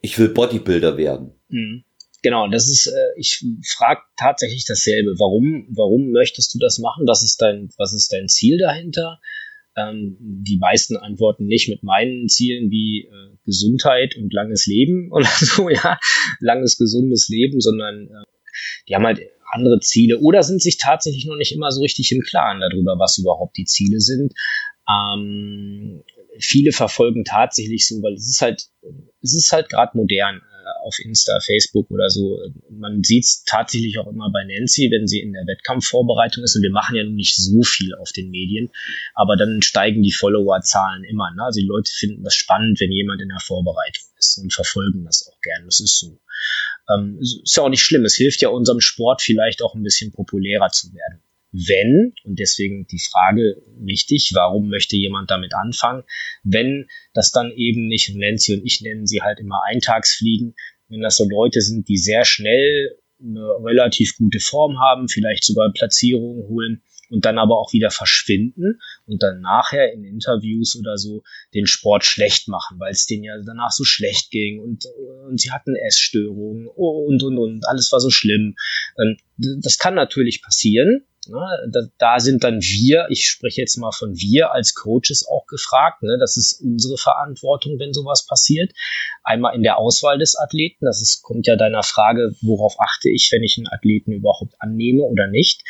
ich will Bodybuilder werden. Mhm. Genau, das ist, äh, ich frage tatsächlich dasselbe. Warum, warum möchtest du das machen? Was ist dein, was ist dein Ziel dahinter? Ähm, die meisten antworten nicht mit meinen Zielen wie äh, Gesundheit und langes Leben oder so, ja, langes, gesundes Leben, sondern äh, die haben halt andere Ziele oder sind sich tatsächlich noch nicht immer so richtig im Klaren darüber, was überhaupt die Ziele sind. Ähm, viele verfolgen tatsächlich so, weil es ist halt, es ist halt gerade modern auf Insta, Facebook oder so. Man sieht es tatsächlich auch immer bei Nancy, wenn sie in der Wettkampfvorbereitung ist. Und wir machen ja nun nicht so viel auf den Medien, aber dann steigen die Followerzahlen immer. Ne? Also die Leute finden das spannend, wenn jemand in der Vorbereitung ist und verfolgen das auch gern. Das ist so. Ähm, ist ja auch nicht schlimm. Es hilft ja unserem Sport vielleicht auch ein bisschen populärer zu werden wenn, und deswegen die Frage wichtig, warum möchte jemand damit anfangen, wenn das dann eben nicht, Nancy und ich nennen sie halt immer Eintagsfliegen, wenn das so Leute sind, die sehr schnell eine relativ gute Form haben, vielleicht sogar Platzierungen holen und dann aber auch wieder verschwinden und dann nachher in Interviews oder so den Sport schlecht machen, weil es denen ja danach so schlecht ging und, und sie hatten Essstörungen und, und, und, alles war so schlimm. Ähm, das kann natürlich passieren Ne? Da, sind dann wir, ich spreche jetzt mal von wir als Coaches auch gefragt. Ne? Das ist unsere Verantwortung, wenn sowas passiert. Einmal in der Auswahl des Athleten, das ist, kommt ja deiner Frage, worauf achte ich, wenn ich einen Athleten überhaupt annehme oder nicht.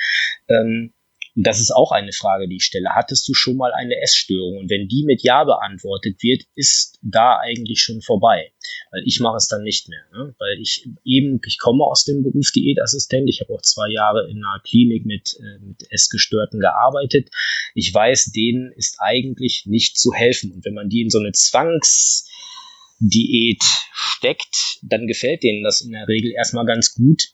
Ähm, das ist auch eine Frage, die ich stelle. Hattest du schon mal eine Essstörung? Und wenn die mit Ja beantwortet wird, ist da eigentlich schon vorbei. Weil ich mache es dann nicht mehr. Ne? Weil ich eben, ich komme aus dem Beruf Diätassistent. Ich habe auch zwei Jahre in einer Klinik mit, äh, mit Essgestörten gearbeitet. Ich weiß, denen ist eigentlich nicht zu helfen. Und wenn man die in so eine Zwangsdiät steckt, dann gefällt denen das in der Regel erstmal ganz gut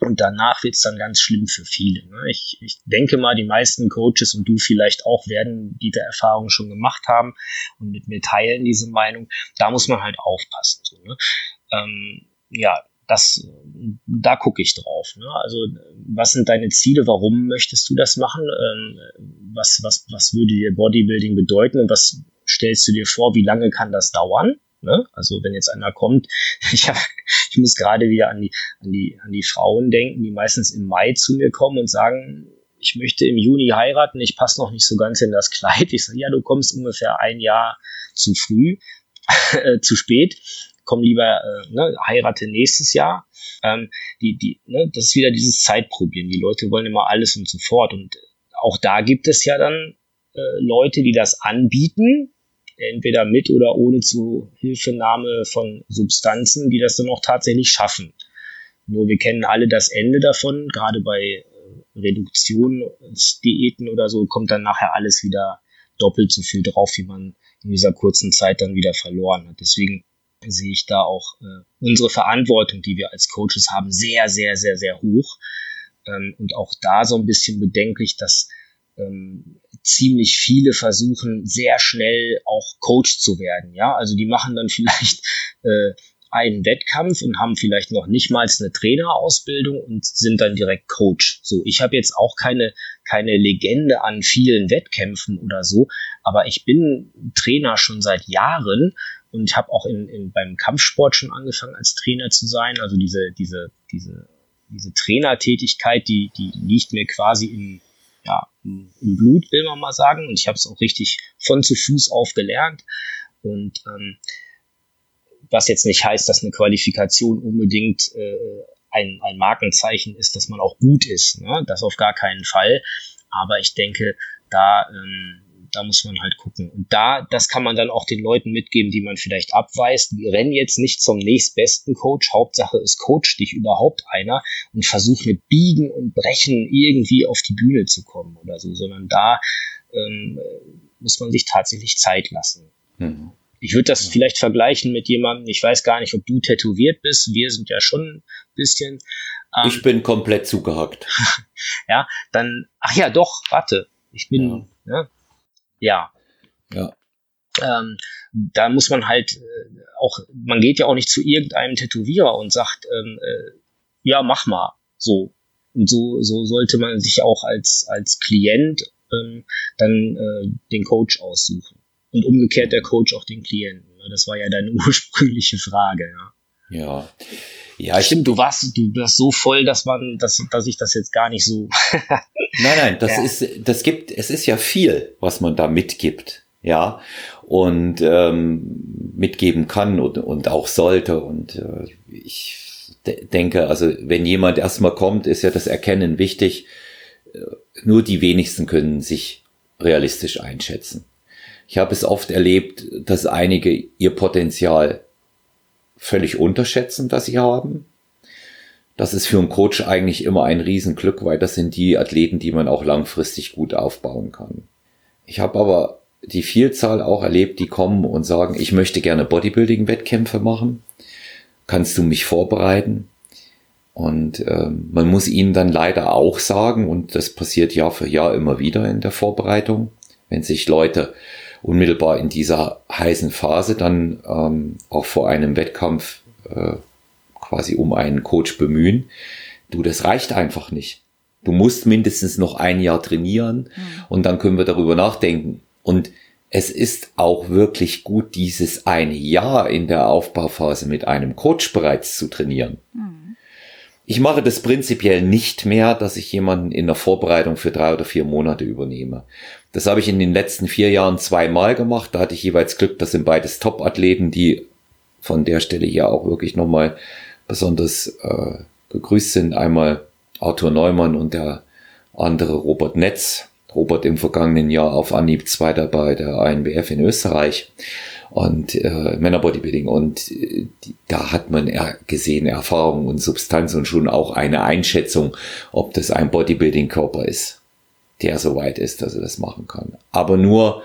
und danach wird es dann ganz schlimm für viele. Ne? Ich, ich denke mal, die meisten Coaches und du vielleicht auch werden diese Erfahrung schon gemacht haben und mit mir teilen diese Meinung. Da muss man halt aufpassen. So, ne? ähm, ja, das, da gucke ich drauf. Ne? Also, was sind deine Ziele? Warum möchtest du das machen? Ähm, was, was, was würde dir Bodybuilding bedeuten? Und was stellst du dir vor? Wie lange kann das dauern? Ne? Also wenn jetzt einer kommt, ich, hab, ich muss gerade wieder an die, an, die, an die Frauen denken, die meistens im Mai zu mir kommen und sagen, ich möchte im Juni heiraten, ich passe noch nicht so ganz in das Kleid. Ich sage, ja, du kommst ungefähr ein Jahr zu früh, äh, zu spät. Komm lieber, äh, ne, heirate nächstes Jahr. Ähm, die, die, ne, das ist wieder dieses Zeitproblem. Die Leute wollen immer alles und sofort. Und auch da gibt es ja dann äh, Leute, die das anbieten, entweder mit oder ohne Zuhilfenahme von Substanzen, die das dann auch tatsächlich schaffen. Nur wir kennen alle das Ende davon, gerade bei äh, Reduktionsdiäten oder so kommt dann nachher alles wieder doppelt so viel drauf, wie man in dieser kurzen Zeit dann wieder verloren hat. Deswegen sehe ich da auch äh, unsere Verantwortung, die wir als Coaches haben, sehr, sehr, sehr, sehr hoch. Ähm, und auch da so ein bisschen bedenklich, dass ähm, ziemlich viele versuchen sehr schnell auch Coach zu werden. Ja, also die machen dann vielleicht äh, einen Wettkampf und haben vielleicht noch nicht mal eine Trainerausbildung und sind dann direkt Coach. So, ich habe jetzt auch keine keine Legende an vielen Wettkämpfen oder so, aber ich bin Trainer schon seit Jahren und habe auch in, in, beim Kampfsport schon angefangen als Trainer zu sein. Also diese diese diese diese Trainertätigkeit, die die liegt mir quasi in ja, im Blut, will man mal sagen. Und ich habe es auch richtig von zu Fuß auf gelernt. Und ähm, was jetzt nicht heißt, dass eine Qualifikation unbedingt äh, ein, ein Markenzeichen ist, dass man auch gut ist. Ne? Das auf gar keinen Fall. Aber ich denke, da ähm, da muss man halt gucken. Und da, das kann man dann auch den Leuten mitgeben, die man vielleicht abweist. Renn jetzt nicht zum nächstbesten Coach. Hauptsache, es coacht dich überhaupt einer und versuch mit Biegen und Brechen irgendwie auf die Bühne zu kommen oder so, sondern da ähm, muss man sich tatsächlich Zeit lassen. Mhm. Ich würde das vielleicht vergleichen mit jemandem, ich weiß gar nicht, ob du tätowiert bist. Wir sind ja schon ein bisschen. Ähm, ich bin komplett zugehackt. ja, dann, ach ja, doch, warte. Ich bin, ja. ja ja. Ja. Ähm, da muss man halt äh, auch, man geht ja auch nicht zu irgendeinem Tätowierer und sagt, ähm, äh, ja, mach mal. So. Und so, so sollte man sich auch als, als Klient ähm, dann äh, den Coach aussuchen. Und umgekehrt der Coach auch den Klienten. Das war ja deine ursprüngliche Frage, ja. Ja. Ja, stimmt, du warst, du warst so voll, dass man, dass, dass ich das jetzt gar nicht so. nein, nein, das ja. ist, das gibt, es ist ja viel, was man da mitgibt, ja, und ähm, mitgeben kann und, und auch sollte. Und äh, ich denke, also wenn jemand erstmal kommt, ist ja das Erkennen wichtig. Nur die wenigsten können sich realistisch einschätzen. Ich habe es oft erlebt, dass einige ihr Potenzial völlig unterschätzen, das sie haben. Das ist für einen Coach eigentlich immer ein Riesenglück, weil das sind die Athleten, die man auch langfristig gut aufbauen kann. Ich habe aber die Vielzahl auch erlebt, die kommen und sagen, ich möchte gerne Bodybuilding-Wettkämpfe machen. Kannst du mich vorbereiten? Und ähm, man muss ihnen dann leider auch sagen, und das passiert Jahr für Jahr immer wieder in der Vorbereitung, wenn sich Leute unmittelbar in dieser heißen Phase dann ähm, auch vor einem Wettkampf äh, quasi um einen Coach bemühen. Du, das reicht einfach nicht. Du musst mindestens noch ein Jahr trainieren mhm. und dann können wir darüber nachdenken. Und es ist auch wirklich gut, dieses eine Jahr in der Aufbauphase mit einem Coach bereits zu trainieren. Mhm. Ich mache das prinzipiell nicht mehr, dass ich jemanden in der Vorbereitung für drei oder vier Monate übernehme. Das habe ich in den letzten vier Jahren zweimal gemacht. Da hatte ich jeweils Glück, das sind beides Top-Athleten, die von der Stelle hier auch wirklich nochmal besonders äh, gegrüßt sind. Einmal Arthur Neumann und der andere Robert Netz. Robert im vergangenen Jahr auf Anhieb Zweiter bei der ANBF in Österreich und äh, Männerbodybuilding und äh, da hat man er gesehen Erfahrung und Substanz und schon auch eine Einschätzung, ob das ein Bodybuilding-Körper ist der so weit ist, dass er das machen kann. Aber nur,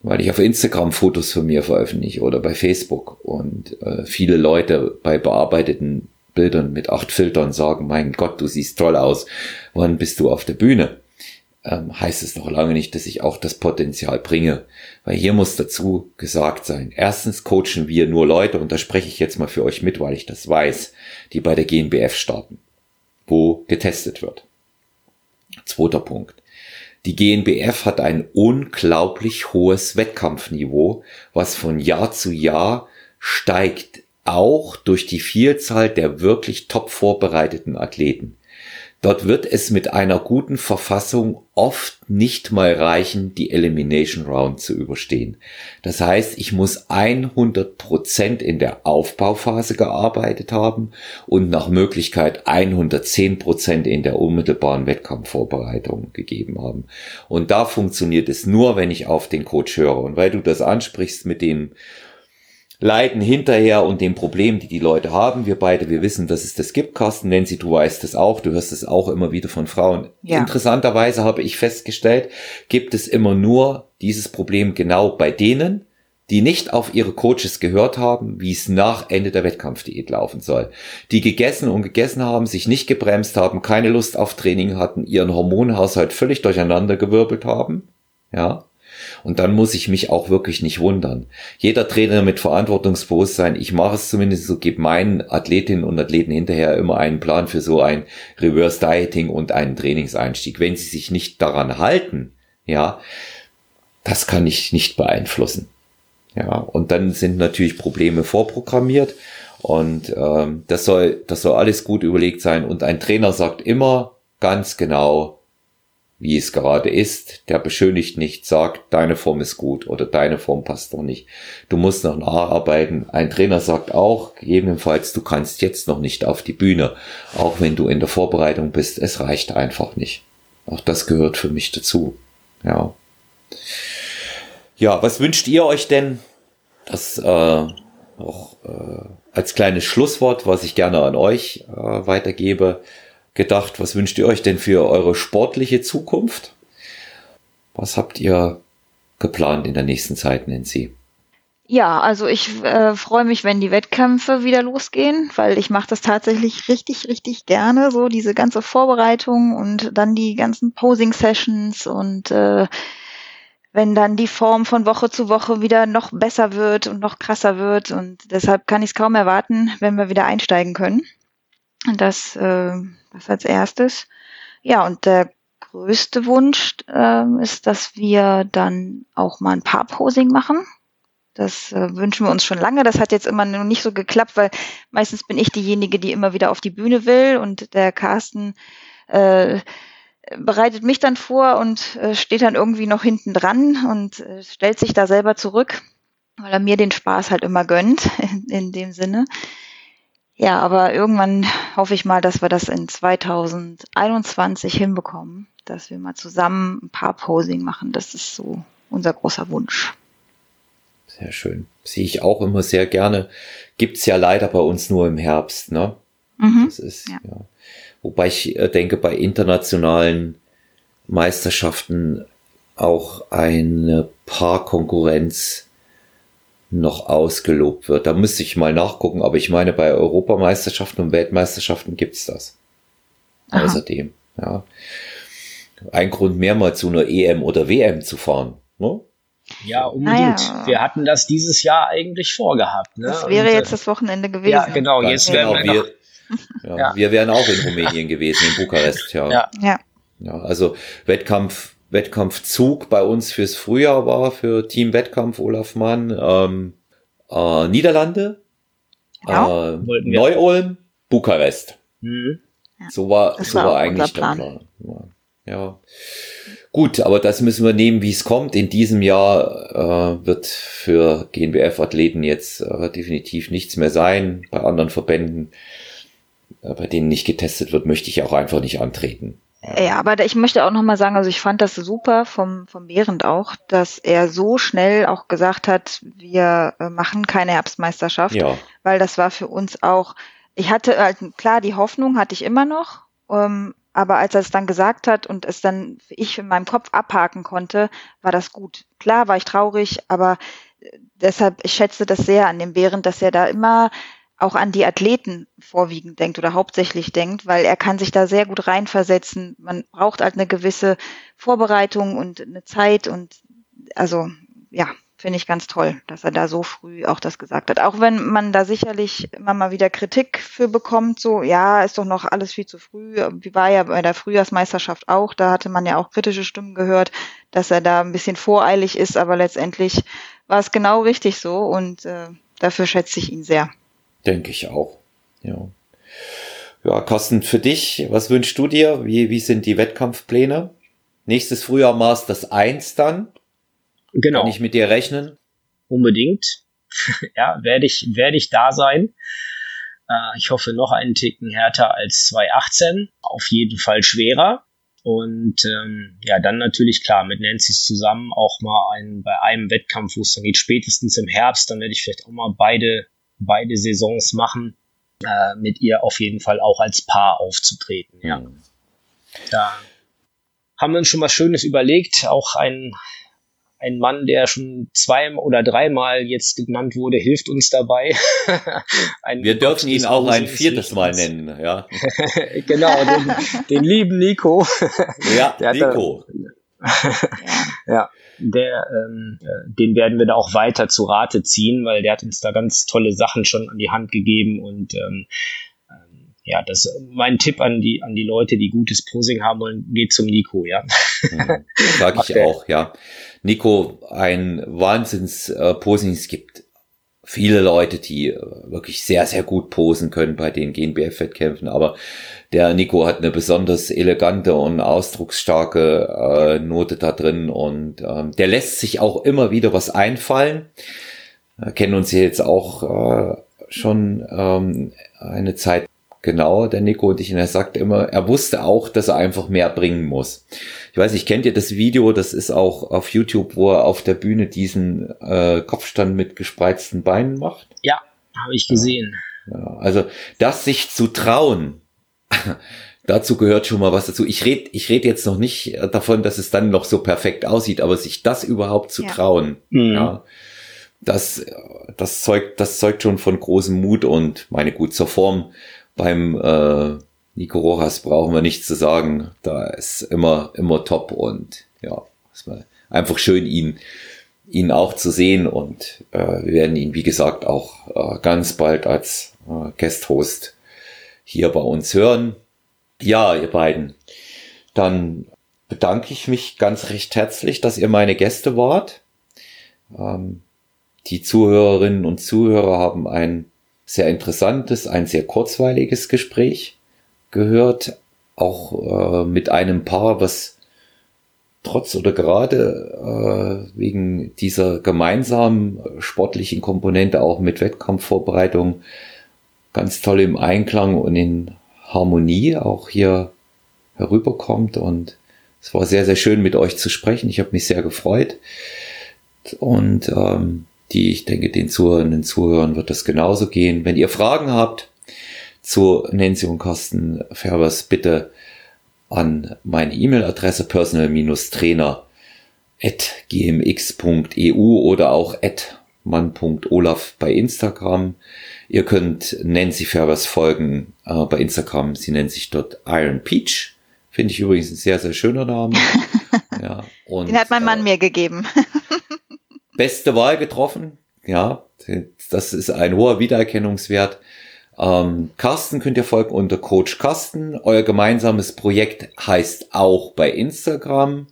weil ich auf Instagram Fotos von mir veröffentliche oder bei Facebook und äh, viele Leute bei bearbeiteten Bildern mit acht Filtern sagen, mein Gott, du siehst toll aus, wann bist du auf der Bühne? Ähm, heißt es noch lange nicht, dass ich auch das Potenzial bringe. Weil hier muss dazu gesagt sein. Erstens coachen wir nur Leute, und da spreche ich jetzt mal für euch mit, weil ich das weiß, die bei der GNBF starten, wo getestet wird. Zweiter Punkt. Die GNBF hat ein unglaublich hohes Wettkampfniveau, was von Jahr zu Jahr steigt, auch durch die Vielzahl der wirklich top vorbereiteten Athleten. Dort wird es mit einer guten Verfassung oft nicht mal reichen, die Elimination Round zu überstehen. Das heißt, ich muss 100 Prozent in der Aufbauphase gearbeitet haben und nach Möglichkeit 110 Prozent in der unmittelbaren Wettkampfvorbereitung gegeben haben. Und da funktioniert es nur, wenn ich auf den Coach höre. Und weil du das ansprichst mit dem Leiden hinterher und den Problemen, die die Leute haben. Wir beide, wir wissen, dass es das gibt, Carsten. Nancy, du weißt es auch. Du hörst es auch immer wieder von Frauen. Ja. Interessanterweise habe ich festgestellt, gibt es immer nur dieses Problem genau bei denen, die nicht auf ihre Coaches gehört haben, wie es nach Ende der Wettkampfdiät laufen soll. Die gegessen und gegessen haben, sich nicht gebremst haben, keine Lust auf Training hatten, ihren Hormonhaushalt völlig durcheinander gewirbelt haben. Ja. Und dann muss ich mich auch wirklich nicht wundern. Jeder Trainer mit Verantwortungsbewusstsein, ich mache es zumindest so, gebe meinen Athletinnen und Athleten hinterher immer einen Plan für so ein Reverse Dieting und einen Trainingseinstieg. Wenn sie sich nicht daran halten, ja, das kann ich nicht beeinflussen. Ja, und dann sind natürlich Probleme vorprogrammiert und ähm, das soll, das soll alles gut überlegt sein. Und ein Trainer sagt immer ganz genau, wie es gerade ist, der beschönigt nicht, sagt, deine Form ist gut oder deine Form passt doch nicht. Du musst noch nacharbeiten. Ein Trainer sagt auch, gegebenenfalls, du kannst jetzt noch nicht auf die Bühne, auch wenn du in der Vorbereitung bist. Es reicht einfach nicht. Auch das gehört für mich dazu. Ja. Ja, was wünscht ihr euch denn? Das äh, auch äh, als kleines Schlusswort, was ich gerne an euch äh, weitergebe gedacht, was wünscht ihr euch denn für eure sportliche Zukunft? Was habt ihr geplant in der nächsten Zeit, Nancy? Ja, also ich äh, freue mich, wenn die Wettkämpfe wieder losgehen, weil ich mache das tatsächlich richtig, richtig gerne, so diese ganze Vorbereitung und dann die ganzen Posing-Sessions und äh, wenn dann die Form von Woche zu Woche wieder noch besser wird und noch krasser wird und deshalb kann ich es kaum erwarten, wenn wir wieder einsteigen können. Das, äh, das als erstes. Ja, und der größte Wunsch äh, ist, dass wir dann auch mal ein paar Posing machen. Das äh, wünschen wir uns schon lange. Das hat jetzt immer noch nicht so geklappt, weil meistens bin ich diejenige, die immer wieder auf die Bühne will und der Carsten äh, bereitet mich dann vor und äh, steht dann irgendwie noch hinten dran und äh, stellt sich da selber zurück, weil er mir den Spaß halt immer gönnt in, in dem Sinne. Ja, aber irgendwann hoffe ich mal, dass wir das in 2021 hinbekommen, dass wir mal zusammen ein paar Posing machen. Das ist so unser großer Wunsch. Sehr schön. Sehe ich auch immer sehr gerne. Gibt's ja leider bei uns nur im Herbst, ne? Mhm. Das ist, ja. ja. Wobei ich äh, denke, bei internationalen Meisterschaften auch eine Paarkonkurrenz noch ausgelobt wird. Da müsste ich mal nachgucken, aber ich meine, bei Europameisterschaften und Weltmeisterschaften gibt's das. Aha. Außerdem, ja. Ein Grund mehr mal zu einer EM oder WM zu fahren. Ne? Ja, unbedingt. Naja. Wir hatten das dieses Jahr eigentlich vorgehabt. Ne? Das wäre und, jetzt das Wochenende gewesen. Ja, genau. Jetzt genau. wären wir, wir ja, ja. Wir wären auch in Rumänien gewesen, in Bukarest. Ja. ja. Ja. ja. Also Wettkampf Wettkampfzug bei uns fürs Frühjahr war für Team Wettkampf Olaf Mann ähm, äh, Niederlande, genau. äh, Neu-Ulm, Bukarest. Mhm. So war, das so war, war eigentlich der Plan. Plan. Ja. Gut, aber das müssen wir nehmen, wie es kommt. In diesem Jahr äh, wird für GNBF-Athleten jetzt äh, definitiv nichts mehr sein. Bei anderen Verbänden, äh, bei denen nicht getestet wird, möchte ich auch einfach nicht antreten. Ja, aber ich möchte auch nochmal sagen, also ich fand das super vom, vom Behrend auch, dass er so schnell auch gesagt hat, wir äh, machen keine Herbstmeisterschaft, ja. weil das war für uns auch, ich hatte halt, klar, die Hoffnung hatte ich immer noch, ähm, aber als er es dann gesagt hat und es dann ich in meinem Kopf abhaken konnte, war das gut. Klar war ich traurig, aber äh, deshalb, ich schätze das sehr an dem Behrend, dass er da immer auch an die Athleten vorwiegend denkt oder hauptsächlich denkt, weil er kann sich da sehr gut reinversetzen. Man braucht halt eine gewisse Vorbereitung und eine Zeit und also ja, finde ich ganz toll, dass er da so früh auch das gesagt hat. Auch wenn man da sicherlich immer mal wieder Kritik für bekommt, so ja, ist doch noch alles viel zu früh. Wie war ja bei der Frühjahrsmeisterschaft auch, da hatte man ja auch kritische Stimmen gehört, dass er da ein bisschen voreilig ist, aber letztendlich war es genau richtig so und äh, dafür schätze ich ihn sehr. Denke ich auch. Ja. Ja, Carsten, für dich, was wünschst du dir? Wie, wie sind die Wettkampfpläne? Nächstes Frühjahr Masters 1 dann. Genau. Kann ich mit dir rechnen? Unbedingt. ja, werde ich, werde ich da sein. Äh, ich hoffe noch einen Ticken härter als 2018. Auf jeden Fall schwerer. Und ähm, ja, dann natürlich klar mit Nancy's zusammen auch mal ein, bei einem Wettkampf, wo es dann geht, spätestens im Herbst, dann werde ich vielleicht auch mal beide beide Saisons machen, äh, mit ihr auf jeden Fall auch als Paar aufzutreten. Ja. Mhm. Da haben wir uns schon was Schönes überlegt. Auch ein, ein Mann, der schon zwei oder dreimal jetzt genannt wurde, hilft uns dabei. wir dürfen ihn auch ein viertes Mal nennen, ja. genau, den, den, lieben Nico. ja, Nico. ja der, ähm, äh, den werden wir da auch weiter zu Rate ziehen, weil der hat uns da ganz tolle Sachen schon an die Hand gegeben und ähm, ähm ja, das mein Tipp an die an die Leute, die gutes Posing haben wollen, geht zum Nico, ja. Mhm, Sag ich auch, ja. Nico, ein Wahnsinns äh, Posing. Es gibt viele Leute, die äh, wirklich sehr, sehr gut posen können bei den GNBF-Wettkämpfen, aber der Nico hat eine besonders elegante und ausdrucksstarke äh, Note da drin und ähm, der lässt sich auch immer wieder was einfallen. Wir kennen uns jetzt auch äh, schon ähm, eine Zeit genau, der Nico und ich, und er sagt immer, er wusste auch, dass er einfach mehr bringen muss. Ich weiß nicht, kennt ihr das Video? Das ist auch auf YouTube, wo er auf der Bühne diesen äh, Kopfstand mit gespreizten Beinen macht. Ja, habe ich gesehen. Ja, also das sich zu trauen, dazu gehört schon mal was dazu. Ich rede ich red jetzt noch nicht davon, dass es dann noch so perfekt aussieht, aber sich das überhaupt zu ja. trauen, mhm. ja, das, das zeugt, das zeugt schon von großem Mut und meine gut zur Form beim äh, Nico Rojas brauchen wir nichts zu sagen. Da ist immer, immer top und ja, einfach schön, ihn, ihn auch zu sehen und äh, wir werden ihn, wie gesagt, auch äh, ganz bald als äh, Guest-Host hier bei uns hören. Ja, ihr beiden, dann bedanke ich mich ganz recht herzlich, dass ihr meine Gäste wart. Ähm, die Zuhörerinnen und Zuhörer haben ein sehr interessantes, ein sehr kurzweiliges Gespräch gehört, auch äh, mit einem Paar, was trotz oder gerade äh, wegen dieser gemeinsamen sportlichen Komponente auch mit Wettkampfvorbereitung ganz toll im Einklang und in Harmonie auch hier herüberkommt. Und es war sehr, sehr schön mit euch zu sprechen. Ich habe mich sehr gefreut. Und ähm, die, ich denke, den Zuhörenden Zuhörern wird das genauso gehen. Wenn ihr Fragen habt zu Nancy und Carsten Färbers, bitte an meine E-Mail-Adresse personal-trainer at gmx.eu oder auch at mann.olaf bei Instagram. Ihr könnt Nancy Färbers folgen äh, bei Instagram. Sie nennt sich dort Iron Peach. Finde ich übrigens ein sehr, sehr schöner Name. ja, und, Den hat mein Mann äh, mir gegeben. beste Wahl getroffen. Ja, das ist ein hoher Wiedererkennungswert. Ähm, Carsten könnt ihr folgen unter Coach Carsten. Euer gemeinsames Projekt heißt auch bei Instagram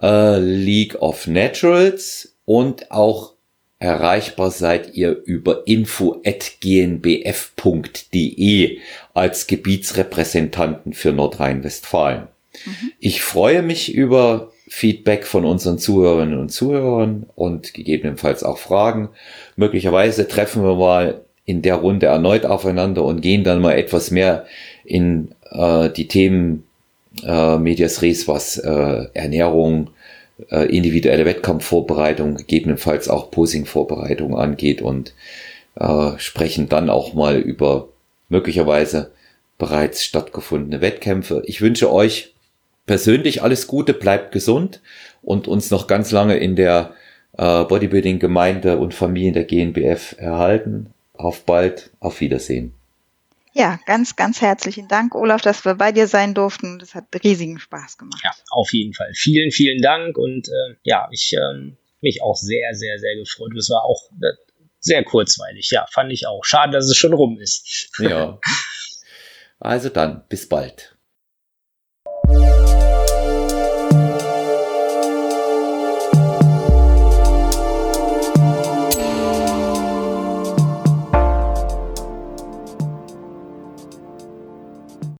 äh, League of Naturals und auch erreichbar seid ihr über info@gnbf.de als Gebietsrepräsentanten für Nordrhein-Westfalen. Mhm. Ich freue mich über Feedback von unseren Zuhörerinnen und Zuhörern und gegebenenfalls auch Fragen. Möglicherweise treffen wir mal in der Runde erneut aufeinander und gehen dann mal etwas mehr in äh, die Themen äh, Medias Res, was äh, Ernährung, äh, individuelle Wettkampfvorbereitung, gegebenenfalls auch Posingvorbereitung angeht und äh, sprechen dann auch mal über möglicherweise bereits stattgefundene Wettkämpfe. Ich wünsche euch persönlich alles Gute, bleibt gesund und uns noch ganz lange in der äh, Bodybuilding-Gemeinde und Familien der GNBF erhalten. Auf bald, auf Wiedersehen. Ja, ganz, ganz herzlichen Dank, Olaf, dass wir bei dir sein durften. Das hat riesigen Spaß gemacht. Ja, auf jeden Fall. Vielen, vielen Dank und äh, ja, ich ähm, mich auch sehr, sehr, sehr gefreut. Es war auch äh, sehr kurzweilig. Ja, fand ich auch. Schade, dass es schon rum ist. Ja. Also dann, bis bald.